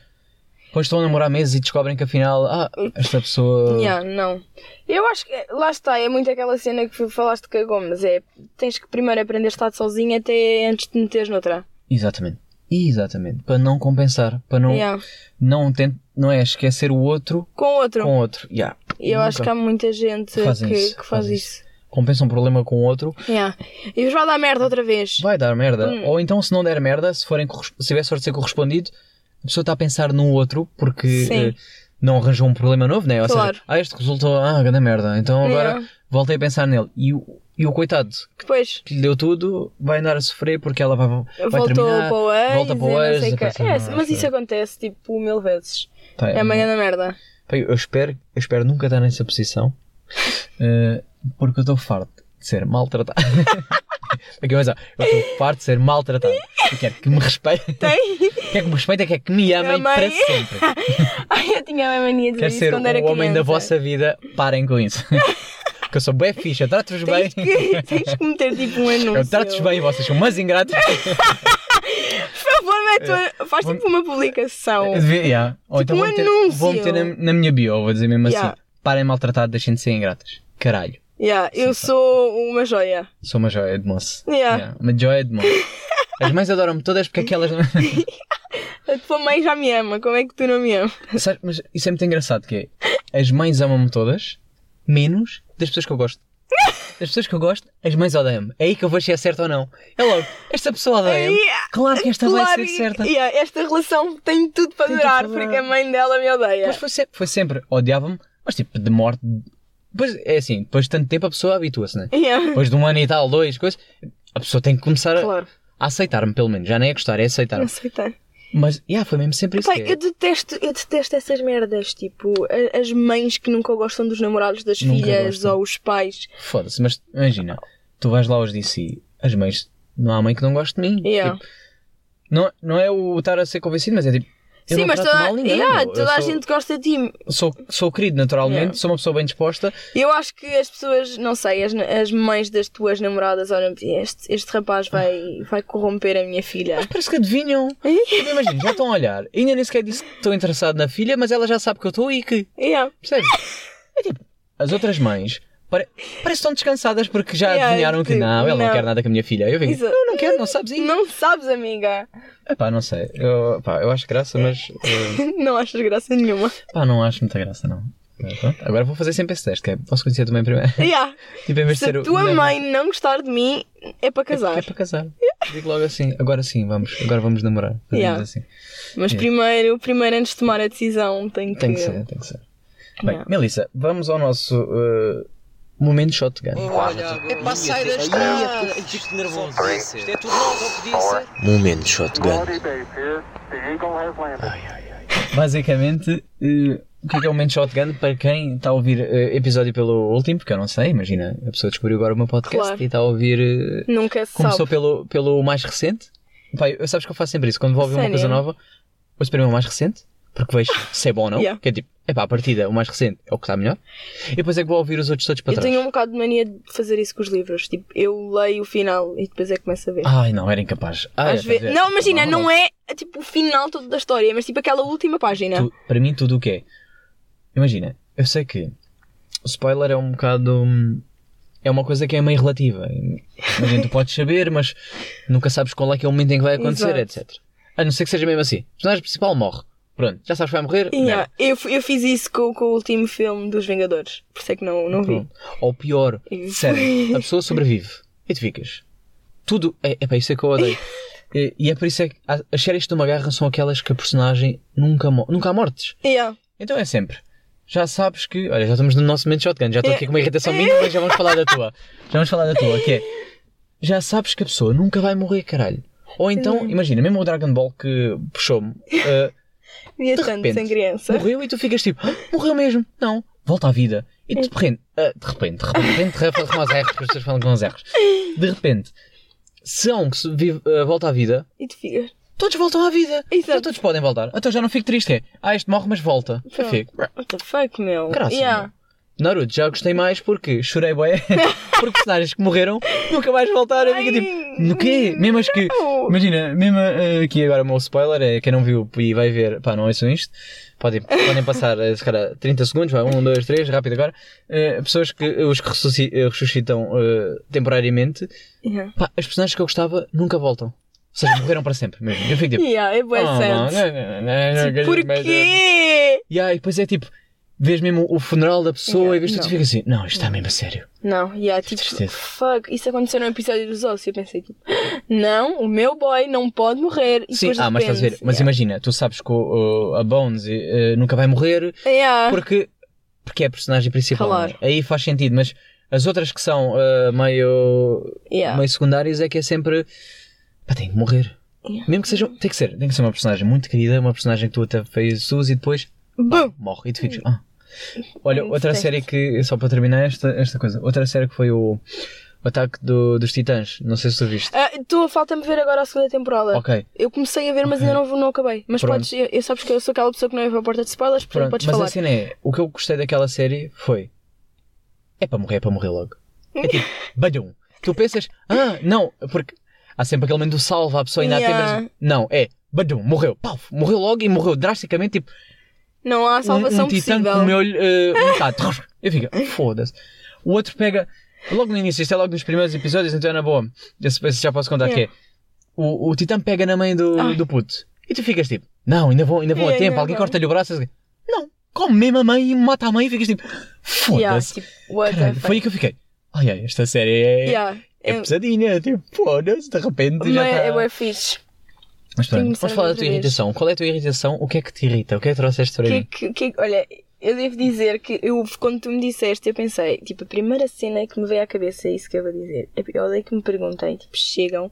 depois estão a namorar meses e descobrem que afinal, ah, esta pessoa. Yeah, não. Eu acho que lá está, é muito aquela cena que falaste que cagou, mas é tens que primeiro aprender a estar sozinha até antes de te meteres noutra. Exatamente. Exatamente. Para não compensar. Para não. Yeah. Não, tent... não é esquecer o outro Com outro. com outro. Yeah. E eu acho Nunca que há muita gente que, fazem que isso, faz fazem isso. Compensa um problema com outro, Yeah. E vos vai dar merda outra vez. vai dar merda. Hum. Ou então, se não der merda, se, forem se tiver sorte de ser correspondido, a pessoa está a pensar no outro porque eh, não arranjou um problema novo, né? Ou Claro. seja, ah, este resultou, ah, grande merda. Então agora Yeah. voltei a pensar nele. E o, e o coitado Depois que lhe deu tudo vai andar a sofrer porque ela vai, vai voltou terminar. para o ex, volta para o ex, depois, É, mas isso acontece tipo mil vezes. Pá, É uma grande merda. Eu espero, eu espero nunca estar nessa posição eh, porque eu estou farto de ser maltratado. Aqui, mas, ó, eu estou farto de ser maltratado. Eu quero que me respeitem. Tem? Quero que me respeitem, quero que me amem para sempre. Ai, eu tinha a mania de Quero ser o homem da criança. vossa vida. Parem com isso. Porque eu sou bem ficha, trato-vos bem. Tens que, tens que meter tipo um anúncio. Eu trato-vos bem e vocês são umas ingratas. Por favor, mete uma- faz tipo uma publicação. Devia- yeah. Ou Tipo então um vou meter, anúncio. vou meter na, na minha bio, vou dizer mesmo Yeah. assim: parem maltratados, deixem de ser ingratas. Caralho. Yeah, eu sou uma joia. Sou uma joia de moço. Yeah. Uma joia de moço. As mães adoram-me todas porque aquelas. A tua mãe já me ama, como é que tu não me amas? Sabes, Mas isso é muito engraçado que é. As mães amam-me todas, menos das pessoas que eu gosto. Das pessoas que eu gosto, as mães odeiam-me. É aí que eu vejo se é certo ou não. É logo, esta pessoa odeia-me. Yeah. Claro que esta vai Claro, ser certa. yeah, esta relação tem tudo para Tem tudo durar, para durar. porque a mãe dela me odeia. Mas foi sempre, foi sempre odiava-me, mas tipo, de morte. Depois, é assim, depois de tanto tempo a pessoa habitua-se, né? Yeah. Depois de um ano e tal, dois, coisas, a pessoa tem que começar a, Claro, a aceitar-me, pelo menos. Já nem é gostar, é aceitar. não aceitar. Mas, yeah, foi mesmo sempre isso. Pai, que é. eu detesto, eu detesto essas merdas, tipo, a- as mães que nunca gostam dos namorados das Nunca filhas gostam. ou os pais. Foda-se, mas imagina, tu vais lá aos DC, as mães, não há mãe que não goste de mim. Yeah. Tipo, não, não é o estar a ser convencido, mas é tipo. Eu Sim, mas toda, ninguém, yeah, toda a sou- gente gosta de ti. Sou, sou querido naturalmente, Yeah. sou uma pessoa bem disposta. Eu acho que as pessoas, não sei, as, as mães das tuas namoradas olham este, este rapaz vai, vai corromper a minha filha. Mas parece que adivinham. Imagina, já estão a olhar. Ainda nem sequer disse que estou interessado na filha, mas ela já sabe que eu estou e que. Yeah. Percebes? É tipo, as outras mães pare... parece que estão descansadas porque já Yeah, adivinharam que tipo, não, ela não. não. quer nada com a minha filha. Eu Isso- eu não quero, não sabes isso. Não sabes, amiga. Epá, não sei. Eu, pá, eu acho graça, mas. eh, Não achas graça nenhuma. pá, não acho muita graça, não. Pronto, Agora vou fazer sempre esse teste, que é, posso conhecer também primeiro. Yeah. tipo, em Se a o- tua não, mãe não gostar de mim, é para É, casar. é para casar. Digo logo assim, agora sim, vamos, agora vamos namorar. Fazemos Yeah. assim. Mas Yeah. primeiro, primeiro, antes de tomar a decisão, tem que. Tem que ser, tem que ser. Bem, Yeah. Melissa, vamos ao nosso eh, momento shotgun. É para sair da estrada. Isto nervoso. Isto é tudo novo, ser. Momento shotgun. Basicamente, eh, o que é que é o momento shotgun para quem está a ouvir eh, episódio pelo último, porque eu não sei, imagina, a pessoa descobriu agora o meu podcast Claro. e está a ouvir. eh, Nunca se começou sabe. pelo, pelo mais recente. Pai, sabes que eu faço sempre isso, quando vou ouvir uma Sério? coisa nova, ouço primeiro o mais recente, porque vejo se é bom ou não, Yeah. que é tipo, é pá, a partida, o mais recente é o que está melhor, e depois é que vou ouvir os outros todos para Eu trás. tenho um bocado de mania de fazer isso com os livros. Tipo, eu leio o final e depois é que começo a ver. Ai, não, era incapaz. Às vezes... Não, imagina, não é tipo o final todo da história, mas tipo aquela última página. Tu- para mim, tudo o que é. Imagina, eu sei que o spoiler é um bocado. hum, é uma coisa que é meio relativa. Imagina, tu podes saber, mas nunca sabes qual é que é o momento em que vai acontecer, Exato. etc. A não ser que seja mesmo assim. O personagem principal morre. Pronto, já sabes que vai morrer? Yeah, eu, eu fiz isso com, com o último filme dos Vingadores. Por isso é que não, não vi. Ou pior, sério, a pessoa sobrevive e tu ficas. Tudo. É, é para isso é que eu odeio. E, e é por isso é que as séries de uma guerra são aquelas que a personagem nunca, nunca há mortes. Yeah. Então é sempre. Já sabes que. Olha, já estamos no nosso momento shotgun. Já estou aqui com uma irritação mínima, mas já vamos falar da tua. Já vamos falar da tua, que é. Já sabes que a pessoa nunca vai morrer, caralho. Ou então, imagina, mesmo o Dragon Ball que puxou-me, uh, Via De tanto repente, sem criança. morreu e tu ficas tipo, "Ah, morreu mesmo. Não, volta à vida. E de repente, ah, de repente, de repente, de repente, com os erros, as pessoas falam com os erros. De repente, um que se vive, ah, volta à vida, E tu ficas. todos voltam à vida. Exato. Já todos podem voltar. Então já não fico triste, é. Ah, este morre, mas volta. What the fuck, meu? Graças, yeah. meu. Naruto já gostei mais porque chorei bué porque personagens que morreram nunca mais voltaram. Eu fico tipo, no quê? Mesmo as que. Imagina, mesmo eh, aqui agora o meu spoiler é quem não viu e vai ver, pá, não ouçam isto. Podem, podem passar, eh, se calhar, 30 segundos, vai, 1, 2, 3, rápido agora. Eh, pessoas que, os que ressusci- eh, ressuscitam eh, temporariamente, Yeah. pá, as personagens que eu gostava nunca voltam. Ou seja, morreram para sempre mesmo. Eu fico tipo, Yeah, é bué "Oh, não, não, não, não, não, não, Porquê? e aí, depois é tipo, vês mesmo o funeral da pessoa Yeah, e vês tudo e não. ficas assim, não, isto está mesmo a sério. Não, yeah, tipo, tristeza. fuck, isso aconteceu no episódio dos ossos e eu pensei, tipo, não, o meu boy não pode morrer. E Sim, ah, mas estás a ver, mas yeah. imagina, tu sabes que o- o- a Bones eh, nunca vai morrer Yeah. porque, porque é a personagem principal. Claro. é? Aí faz sentido, mas as outras que são eh, meio, meio secundárias é que é sempre. Pá, tem que morrer. Mesmo que seja. Tem que ser. Tem que ser uma personagem muito querida, uma personagem que tu até fez SUS e depois. Bum! morre. E tu ficas. Ah. Olha, outra série que. Só para terminar esta, esta coisa. Outra série que foi o. O ataque do- dos titãs. Não sei se tu viste. Ah, Estou falta-me ver agora a segunda temporada. Ok. Eu comecei a ver, mas ainda não, não acabei. Mas Pronto. podes, eu, eu sabes que eu sou aquela pessoa que não é para a porta de spoilers, portanto Pronto, podes mas falar. a cena é, o que eu gostei daquela série foi, é para morrer, é para morrer logo. É tipo, badum. Tu pensas, ah, não, porque há sempre aquele momento do salva, a pessoa ainda há Yeah. tempo, mas não, é, badum, morreu, pau, morreu logo e morreu drasticamente, tipo, Não há um, salvação um titã possível. comeu-lhe uh, metade. Eu fico, foda-se. O outro pega, logo no início, isto é logo nos primeiros episódios, então é na boa, esse já posso contar Yeah. que é, o, o titã pega na mãe do, Ai. do puto, e tu ficas tipo, não, ainda vou, ainda vou a Yeah, tempo, ainda alguém corta-lhe o braço, assim. não, come mesmo a mãe e mata a mãe e ficas tipo, Yeah, foda-se. tipo, Caralho, fuck. foi aí que eu fiquei, ai ai, esta série é, Yeah, é é, pesadinha, tipo, foda-se, de repente mas já é, tá... é bué fixe. Mas pronto, vamos falar da tua vez. irritação. Qual é a tua irritação? O que é que te irrita? O que é que trouxeste para mim? Que, que, que, olha, eu devo dizer que eu, quando tu me disseste, eu pensei, tipo, a primeira cena que me veio à cabeça é isso que eu vou dizer. Eu odeio que me perguntem, tipo, chegam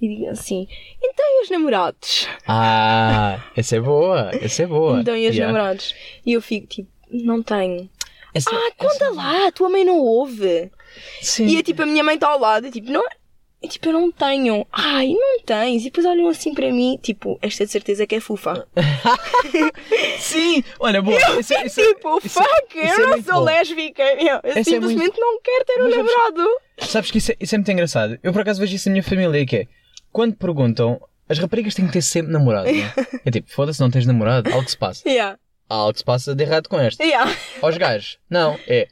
e digam assim, então e os namorados? Ah, essa é boa, essa é boa. Então e os Yeah. namorados? E eu fico, tipo, não tenho. Essa- Ah, conta lá, a tua mãe não ouve. Sim. E é tipo, a minha mãe está ao lado, e tipo, não. E, tipo, eu não tenho. Ai, não tens. E depois olham assim para mim, tipo, esta de certeza que é fufa. Sim, olha, boa. Isso, é- isso, é- tipo, isso é- fuck, eu não muito sou bom. lésbica. Eu, eu Essa é simplesmente não quero ter um Mas namorado. Sabes que isso é, isso é muito engraçado. Eu por acaso vejo isso na minha família, que é quando perguntam, as raparigas têm que ter sempre namorado, não é? É tipo, foda-se, não tens namorado, algo se passa. Yeah, Há algo que se passa de errado com esta. yeah. Aos gajos, não, é.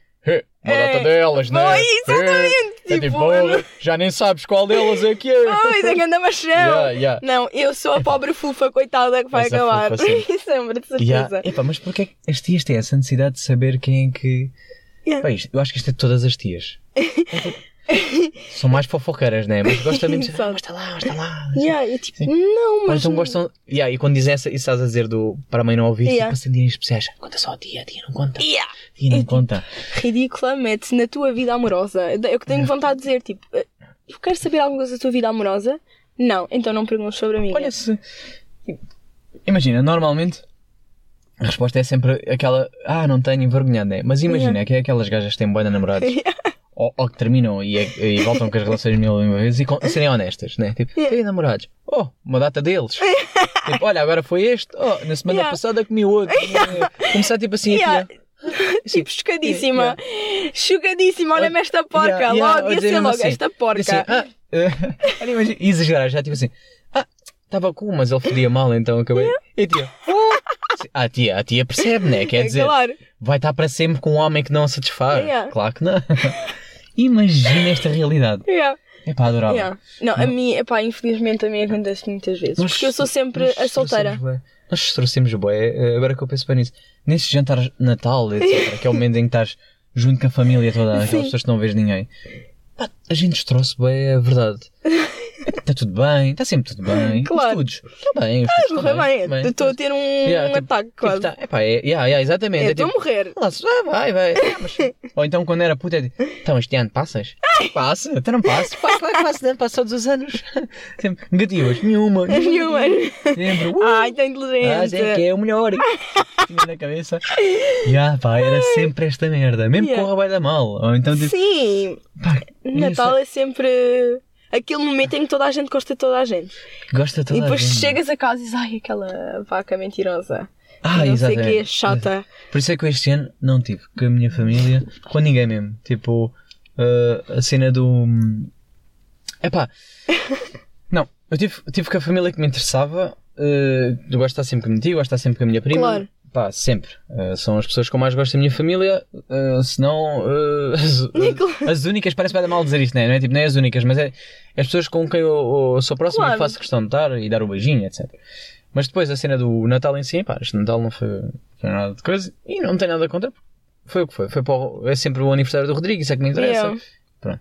"Hê, Uma É. data delas, né? Hê." exatamente, É tipo, tipo, eu não- "Oh, já nem sabes qual delas é que é. Ai, da ganda machão. Yeah, yeah. Não, eu sou a pobre fufa, coitada, que vai Essa acabar. fofa, sim. Sempre, de certeza. Yeah. Epá, mas porquê que as tias têm essa necessidade de saber quem é que. Yeah. Pá, isto- eu acho que isto é de todas as tias. São mais fofoqueiras, né? Mas gostam mesmo de dizer, Exato. ah, mas está lá, mas está lá. Yeah, eu tipo, Sim. não, Ou mas. então gostam. Yeah, e quando dizem essa, isso estás a dizer do, para a mãe não ouvir, Yeah. tipo assim, dias especiais. Conta só a tia, a tia não conta. Yeah. Tia não É tipo- conta. ridícula, mete-se na tua vida amorosa. Eu que tenho vontade de dizer, tipo, eh, eu quero saber alguma coisa da tua vida amorosa? Não, então não perguntes sobre a minha. Olha se. Imagina, normalmente. A resposta é sempre aquela, ah, não tenho envergonhado, né? Mas imagina Yeah. que é aquelas gajas que têm boa de namorados ou, ou que terminam e, e voltam com as relações mil e uma vezes e, com, serem honestas, né? Tipo, têm namorados. Oh, uma data deles. tipo, olha, agora foi este. Oh, na semana Yeah. passada comi outro. Começar tipo assim Yeah. a tia. Assim, Tipo, chocadíssima. Chocadíssima, olha-me esta porca. Yeah, yeah, logo, ia ser logo assim, esta porca. Assim, ah, eh, olha, imagina, exagerar, já tipo assim, ah, estava cool, mas ele fedia mal, então acabei. E a tia, "Ah." a tia, a tia percebe, né? Quer dizer, Claro. vai estar para sempre com um homem que não a satisfaz. Yeah. Claro que não. Imagina esta realidade. Yeah. É pá, adorava. Yeah. Não, a mim, epá, infelizmente a mim acontece muitas vezes. Nós- porque eu sou sempre a solteira. bué- Nós trouxemos bué, eh, agora que eu penso bem nisso. Nesses jantares de Natal, etc., que é o momento em que estás junto com a família toda, aquelas Sim. pessoas que não vês ninguém. Pá, a gente trouxe bué a verdade. Está tudo bem, está sempre tudo bem. Claro. Os estudos, está bem. Os estudos Correr estão bem, bem. estou a ter um, Yeah, um tipo- ataque Tipo, quase. tá, epá, é, yeah, yeah, exatamente. É, É, estou tipo, a morrer. lá, ah, vai, vai. Ah, mas- Ou então quando era puta, é tipo, então este ano passas? Passa, então não passas. Pá, claro que passo, passo todos os anos. Sempre, negativas, nenhuma. Nenhuma. Sempre, uh, Ai, tão ah, inteligente. é que é o melhor. Tinha na cabeça. E ah, pá, era sempre esta merda. Mesmo que Yeah. corra vai dar mal. Ou então tipo, Sim, pá, Natal é sempre aquele momento em que toda a gente gosta de toda a gente. é- gosta toda e depois a gente. chegas a casa e dizes, ai, aquela vaca mentirosa. Ah, não sei exatamente. que, chata. Por isso é que este ano não tive com a minha família, com ninguém mesmo. Tipo, uh, a cena do. Epá. Não, eu tive, tive com a família que me interessava. Uh, gosto de estar sempre com a minha tia, gosto de estar sempre com a minha prima. Claro. Pá, sempre. Uh, são as pessoas que eu mais gosto da minha família. Uh, senão, uh, as, as únicas, parece bem mal dizer isto, não é? Não é tipo, nem as únicas, mas é as pessoas com quem eu, eu sou próximo Claro. e faço questão de estar e dar o beijinho, etc. Mas depois a cena do Natal em si, pá, este Natal não foi, foi nada de coisa e não tenho nada contra. Foi o que foi. foi para o- é sempre o aniversário do Rodrigo, isso é que me interessa. Yeah. Pronto.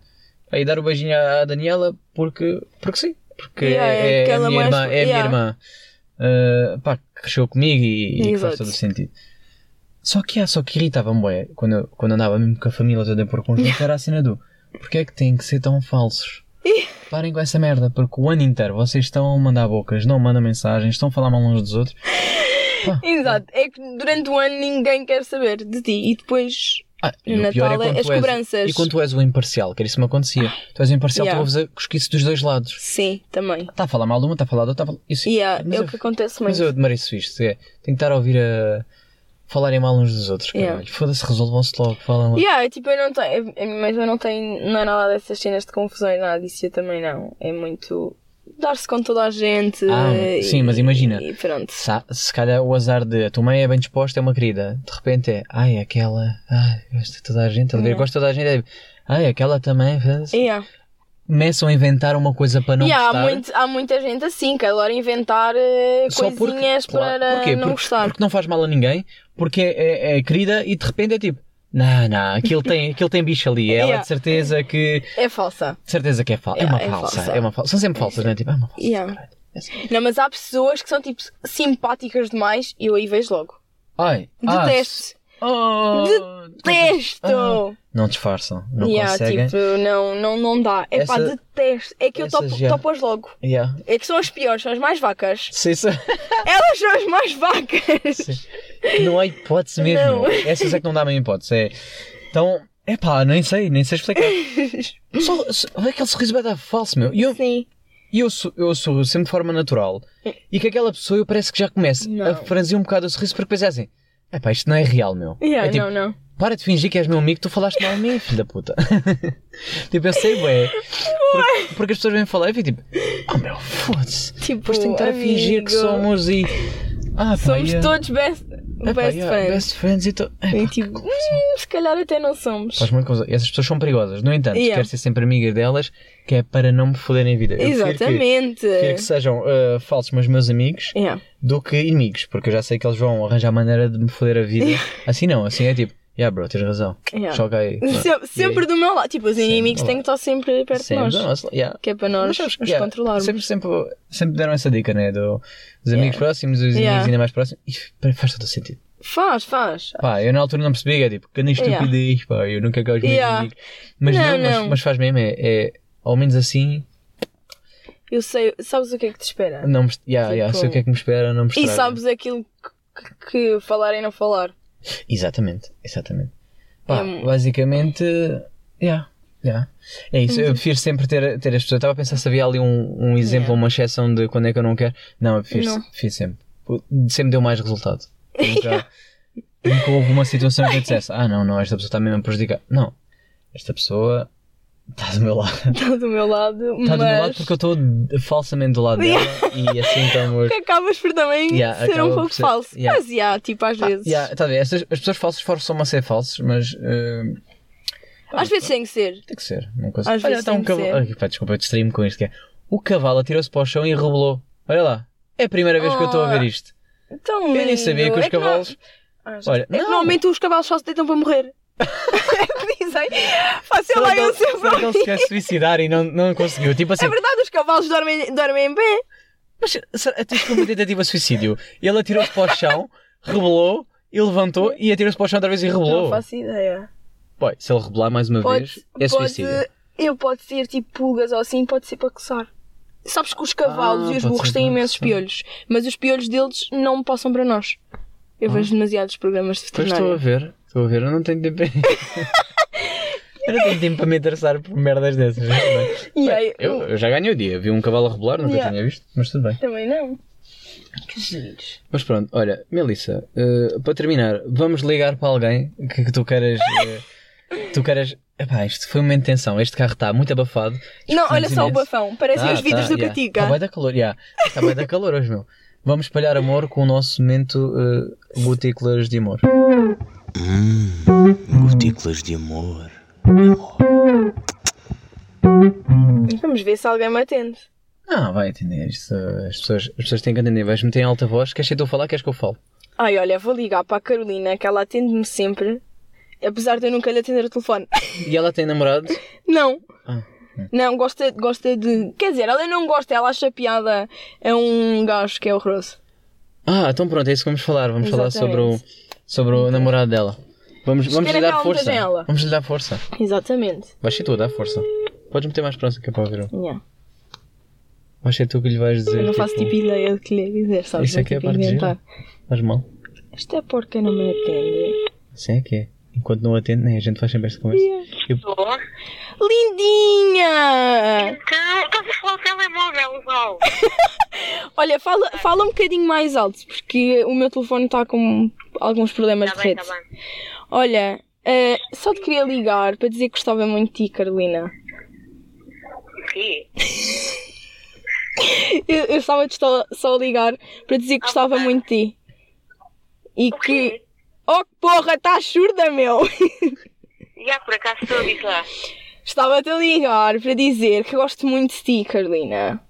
Aí dar o beijinho à Daniela porque, porque sim. Porque Yeah, é é, é a minha irmã, é a minha yeah. irmã. Uh, pá, que cresceu comigo e, e que faz todo o sentido. Só que, ah, só que irritava-me, bué, quando, eu- quando andava mesmo com a família toda por conjunto, era a cena do porque é que têm que ser tão falsos? Parem com essa merda, porque o ano inteiro vocês estão a mandar bocas, não mandam mensagens, estão a falar mal uns dos outros. Exato. É que durante o ano ninguém quer saber de ti. E depois. Ah, e pior Natal é quando as tu és- cobranças. E quando tu és o imparcial, que era isso que me acontecia. Tu és o imparcial, Yeah. tu ouves a cosquice dos dois lados. Sim, também. Está a falar mal de uma, está a falar da outra. está a Isso, Yeah, mas é o eu- que acontece Mas muito. eu admiro isso isto. É, tenho que estar a ouvir a falarem mal uns dos outros. Yeah. Foda-se, resolvam-se logo. Falam Yeah, tipo, eu não tenho. minha mãe não tem. Não é nada dessas cenas de confusões, nada disso. Eu também não. É muito. Dar-se com toda a gente. Ah, e- sim, mas imagina. E pronto. Se, se calhar o azar de a tua mãe é bem disposta, é uma querida. De repente é, ai, aquela, ai, gosta de toda a gente. A ver, Yeah. gosta de toda a gente. É, ai, aquela também. Yeah. Começam a inventar uma coisa para não Yeah, há, gostar. muito- há muita gente assim que adora inventar eh, Só porque- coisinhas claro. para Porquê? não porque, gostar. Porque não faz mal a ninguém, porque é, é- é querida e de repente é tipo, não, não, aquilo tem, aquilo tem bicho ali. Ela Yeah. de certeza que. É falsa. De certeza que é falsa. Yeah, é uma é falsa. falsa. É uma falsa. São sempre falsas, não é? Tipo, é uma falsa. Yeah. É assim. Não, mas há pessoas que são tipo simpáticas demais e eu aí vejo logo. Ai. ah, Detesto. Oh, Detesto! Ah, não disfarçam. Não yeah, conseguem. tipo, não, não, não dá. É pá, detesto. É que eu topo, já- topo-as logo. Yeah. É que são as piores, são as mais vacas. Sim, sim. Elas são as mais vacas. Não há hipótese mesmo. Não. Essas é que não dá mesmo hipótese. É... Então, é pá, nem sei, nem sei explicar. Só, só, olha aquele sorriso dar falso, meu. E eu, Sim. e eu, sou, eu sou sempre de forma natural. E que aquela pessoa eu parece que já começa Não. a franzir um bocado o sorriso porque depois é assim. É pá, isto não é real, meu. Yeah, é tipo, não, não. para de fingir que és meu amigo, tu falaste mal de mim, filho da puta. tipo, eu sei, ué. Porque, porque as pessoas vêm falar e tipo, oh meu, foda-se. Tipo, Depois tenho que estar a fingir que somos e. Ah, pá, Somos yeah. todos best, É pá, best yeah, friends. Best friends e to... é pá, tipo, que hum, se calhar até não somos. Faz confusão. Essas pessoas são perigosas. No entanto, Yeah. quero ser sempre amiga delas, que é para não me foderem a vida. Eu que- Exatamente. Prefiro que sejam ah, falsos, mas meus amigos, Yeah. do que inimigos, porque eu já sei que eles vão arranjar maneira de me foder a vida. Assim não, assim é tipo, yeah, bro, tens razão. Yeah. Joga aí. Se- sempre do meu lado. Tipo, os inimigos do têm que estar sempre perto Sempre de do nós. nosso- yeah. Que é para nós Mas nos yeah, controlarmos. Sempre, sempre, sempre deram essa dica, né? Do, dos amigos Yeah. próximos, dos Yeah. inimigos ainda mais próximos. E faz todo sentido. Faz, faz. Pá, eu na altura não percebi, é tipo, que nem Yeah. estupidez, pá, eu nunca gosto de Yeah. amigos. Mas Não, não, mas, mas faz mesmo, é, é ao menos assim, Eu sei, sabes o que é que te espera? não yeah, yeah, Tipo- sei o que é que me espera, não me E sabes aquilo que, que falar e não falar. Exatamente, exatamente. Pá, basicamente, yeah, yeah. é isso. Uhum. Eu prefiro sempre ter, ter as pessoas. Eu estava a pensar se havia ali um, um exemplo, Yeah. uma exceção de quando é que eu não quero. Não, eu prefiro, Não. prefiro sempre. Sempre deu mais resultado. Nunca, nunca houve uma situação que eu dissesse: Ah, não, não, esta pessoa está mesmo a prejudicar. Não, esta pessoa está do meu lado. Está do meu lado, Está mas do meu lado porque eu estou falsamente do lado dela e assim estamos. que acabas por também Yeah, ser um pouco ser- falso. yeah. Mas, yeah, tipo, às vezes. Yeah, tá a ver, estas- as pessoas falsas forçam-me a ser falsos, mas eh, Às vezes tem que ser. Tem que ser, não consigo. Às Olha, vezes um tem que cavalo. Ai, pá, desculpa, eu distraí-me com isto. Que é. O cavalo atirou-se para o chão e rebolou. Olha lá. É a primeira vez que eu estou a ver isto. Então, Eu nem sabia que os é não- cavalos. Ah, já- Olha, é que não. normalmente os cavalos só se deitam para morrer. Dizem. Será lá eu sempre. que ele se quer suicidar e não, não conseguiu? Tipo assim, É verdade, os cavalos dormem, dormem em pé. mas será- até foi uma tentativa de suicídio. Ele atirou-se para o chão, rebolou, e levantou e atirou-se para o chão outra vez e Não faço ideia. Pô, se ele rebolar mais uma vez, é suicídio. eu pode ser tipo pulgas ou assim, pode ser para coçar. Sabes que os cavalos Ah, e os pode burros ser têm para imensos coçar. piolhos, mas os piolhos deles não passam para nós. Eu vejo demasiados programas de. Pois estou a veterinário. ver, estou a ver, eu não tenho tempo. eu não tenho tempo para me interessar por merdas dessas. mas bem. Aí, Eu, eu já ganhei o dia, vi um cavalo a rebolar, nunca Yeah. tinha visto, mas tudo bem. Também não. Que giros. Mas pronto, olha, Melissa, eh, para terminar, vamos ligar para alguém que, que tu queiras. eh, tu queiras. Epá, isto foi uma intenção, este carro está muito abafado. Não, olha só o bafão. Parecem Tá, os vidros tá, do yeah. Catica. Está bem da calor, yeah. Está bem da calor hoje, meu. Vamos espalhar amor com o nosso momento uh, de amor. Gotículas de amor. Vamos ver se alguém me atende. Ah, vai entender. Isto, as, pessoas, as pessoas têm que entender. Vais meter em alta voz. Queres que eu estou a falar? Queres que eu falo? Ai, olha, vou ligar para a Carolina, que ela atende-me sempre, apesar de eu nunca lhe atender o telefone. E ela tem namorado? Não. Ah, Não, gosta, gosta de. Quer dizer, ela não gosta, ela acha piada a um gajo que é horroroso. Ah, então pronto, é isso que vamos falar. Vamos falar sobre o, Exatamente. Sobre o namorado dela. Vamos, vamos lhe dar força. esteja ela. Vamos lhe dar força. Exatamente. Vais ser tu a dar força. Podes meter mais próximo que é para ouvir. Yeah. Vais ser tu que lhe vais dizer. Eu não faço tipo ideia do que lhe ia dizer, sabes? Isso é que é a tipo parte inventar. gira. Faz mal. Esta porca não me atende. Assim é que é. Enquanto não atende, nem a gente faz sempre esta conversa. Eu- Lindinha! Então, estás a falar o telemóvel, Val. Olha, fala, fala um bocadinho mais alto, porque o meu telefone está com alguns problemas Está de bem, rede. está bem. Olha, eh, só te queria ligar para dizer que gostava muito de ti, Carolina. O quê? Eu, eu estava só, a ligar para dizer que gostava muito de ti. E que. Oh, porra, estás surda, meu! Já, por acaso estou a avisar. Estava-te a ligar para dizer que gosto muito de ti, Carolina.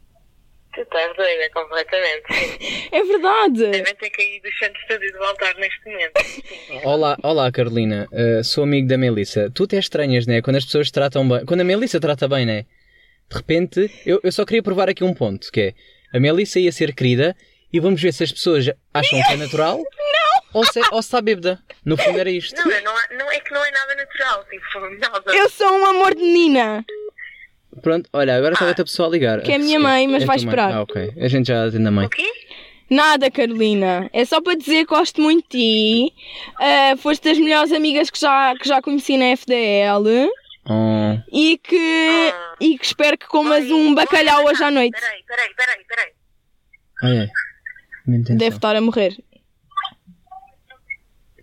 Tu estás doida completamente. É verdade! Devem ter caído do chão de estúdio de voltar neste momento. Olá, olá Carolina, Uh, sou amigo da Melissa. Tu até estranhas, né? Quando as pessoas te tratam bem. Quando a Melissa trata bem, né? De repente, eu, eu só queria provar aqui um ponto: que é a Melissa ia ser querida e vamos ver se as pessoas acham que é natural ou se, ou se está bêbada. No fundo era isto. Não, não, há- não é que não é nada natural. Tipo, nada. Eu sou um amor de menina! Pronto, olha, agora está outra pessoa a ligar. Que é a minha mãe, mas É vai esperar. Ah, ok. A gente já atende a mãe. O quê? Nada, Carolina. É só para dizer que gosto muito de ti. Ah, foste das melhores amigas que já, que já conheci na FDL. Oh, E que, Ah. e que espero que comas Ai, um não bacalhau é hoje à noite. Peraí, peraí, peraí, peraí. Deve estar a morrer.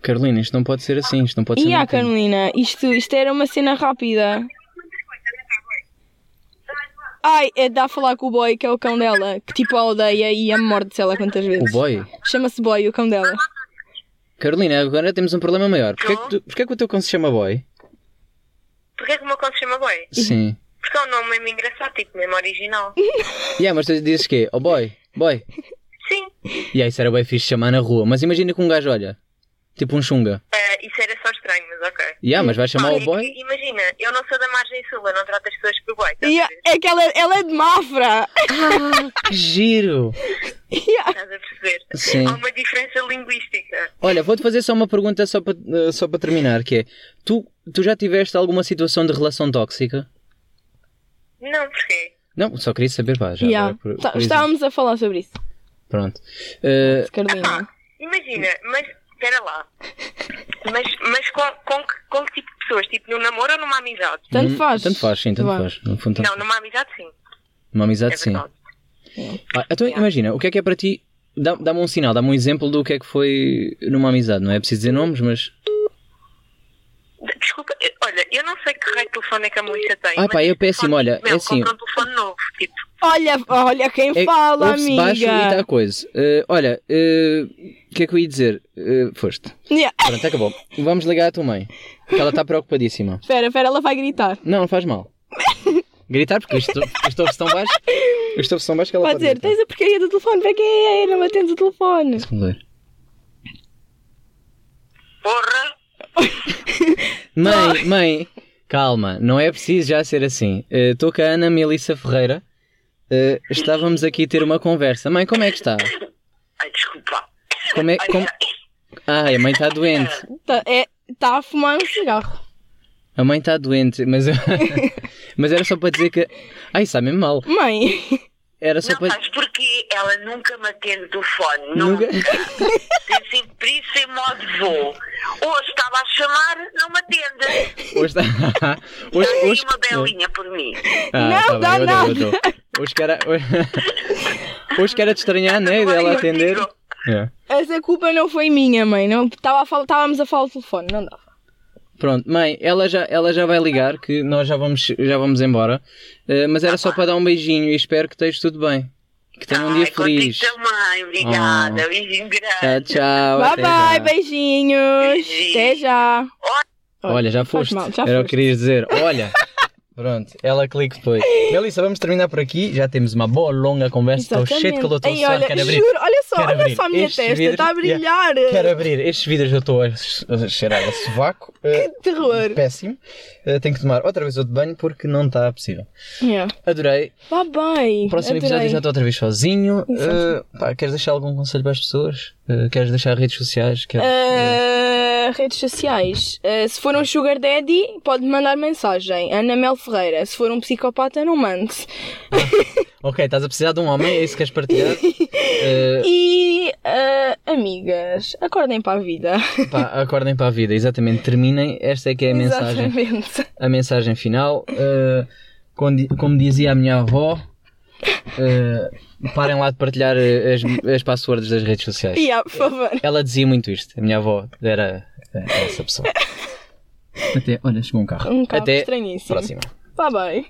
Carolina, isto não pode ser assim. Isto não pode ser E ah, mantendo. Carolina, isto, isto era uma cena rápida. Ai, é de a falar com o boy, que é o cão dela, que tipo a odeia e a morde sei lá quantas O vezes. boy? Chama-se boy, o cão dela. Carolina, agora temos um problema maior. Porquê que, tu, porquê que o teu cão se chama boy? Porquê que o meu conto se chama Boy? Sim. Porque é um nome mesmo engraçado, tipo, mesmo original. Yeah, mas tu dizes quê? Oh boy, boy. Sim. E aí, isso era bem fixe de chamar na rua. Mas imagina que um gajo olha. Tipo um chunga. Ah, isso era só estranho, mas ok. Yeah, mas vai chamar Ah, o é boy? Imagina, eu não sou da margem sul, eu não trato as pessoas por boy. E a- ver? é que ela, ela é de Mafra. Que giro! Yeah. Estás a perceber? Sim. Há uma diferença linguística. Olha, vou-te fazer só uma pergunta só para, eh, só para terminar, que é... Tu, tu já tiveste alguma situação de relação tóxica? Não, porquê? Não, só queria saber, pá. Já Yeah. por- Tá- por. Estávamos a falar sobre isso, Pronto. Carolina. Imagina, mas espera lá. Mas, mas com, com, que, com que tipo de pessoas? Tipo num namoro ou numa amizade? Tanto hum, faz. Tanto faz, sim, tanto faz. No fundo, tanto Não, faz. numa amizade sim. Uma amizade, É sim. Ah, então imagina, o que é que é para ti? Dá- Dá-me um sinal, dá-me um exemplo do que é que foi numa amizade. Não é preciso dizer nomes, mas. Desculpa, eu- olha, eu não sei que raio de telefone é que a Melissa tem. Ah, pá, é este péssimo, olha, meu, é assim- um telefone novo, tipo, Olha, olha quem É, fala, amiga. baixo e a coisa. Eh, olha, eh, o que é que eu ia dizer? Eh, foste. Yeah. Pronto, acabou. Vamos ligar à tua mãe. Que ela está preocupadíssima. Espera, espera, ela vai gritar. Não, não faz mal. Gritar, porque isto ouve-se tão baixo. Isto ouve-se tão baixo que ela Pode pode dizer, gritar. tens a porcaria do telefone, para quem é? Não atendes o telefone. Porra! Mãe, mãe, calma, não é preciso já ser assim. Estou com a Ana Melissa Ferreira. Eh, estávamos aqui a ter uma conversa. Mãe, como é que está? Ai, desculpa. Como é, Ai, como... Ai, a mãe está doente. Tá, é, tá a fumar um cigarro. A mãe está doente, mas, eu- mas era só para dizer que. Ai, está mesmo mal. Mãe, Era só Não, para. sabes porquê? Ela nunca me atende o telefone. Nunca-. Tem sempre por isso em modo voo. Hoje estava a chamar, não me atende. Hoje está. Hoje, Dá aí hoje... uma belinha por mim. Ah, Não tá dá nada. Hoje que era. Hoje que era de estranhar, né? Dela atender. É. essa culpa não foi minha, mãe. Não, tava a falar, estávamos a falar o telefone, não dava. Pronto, mãe, ela já, ela já vai ligar, que nós já vamos, já vamos embora. Eh, mas era só para dar um beijinho e espero que estejas tudo bem. Que tenha um dia Ai, feliz. também, obrigada. Ah. Beijinho Tchau, grande. tchau. bye até bye, já. beijinhos. Beijinho. Até já. Olha, já foste. mal, já Era o foste. que querias dizer. Olha. Pronto, ela clica depois. Melissa, vamos terminar por aqui. Já temos uma boa longa conversa. Estou cheio de calor, estou a suar, olha, quero abrir. juro, olha só, Quero olha abrir só a minha testa, está a brilhar. Quero abrir. Estes vidros eu estou a a cheirar a sovaco. Eh, Terror. péssimo. Eh, tenho que tomar outra vez outro banho porque não está possível. Yeah. Adorei. Bye bye. Próximo episódio Adorei. já estou outra vez sozinho. Eh, pá, queres deixar algum conselho para as pessoas? Eh, queres deixar redes sociais? Queres, eh, Uh, redes sociais. Uh, se for um Sugar Daddy, pode mandar mensagem. Ana Mel Ferreira. Se for um psicopata, não mande. Ok, estás a precisar de um homem, é isso que queres partilhar? Eh, E uh, amigas, acordem para a vida. pá, acordem para a vida, exatamente. Terminem. Esta é que é a mensagem. Exatamente. A mensagem final. Eh, como dizia a minha avó, eh, parem lá de partilhar eh, as, as passwords das redes sociais. Yeah, por favor. Ela dizia muito isto. A minha avó era, era essa pessoa. Até, olha, chegou um carro. Um carro Até estranhíssimo. próxima. Bye bye.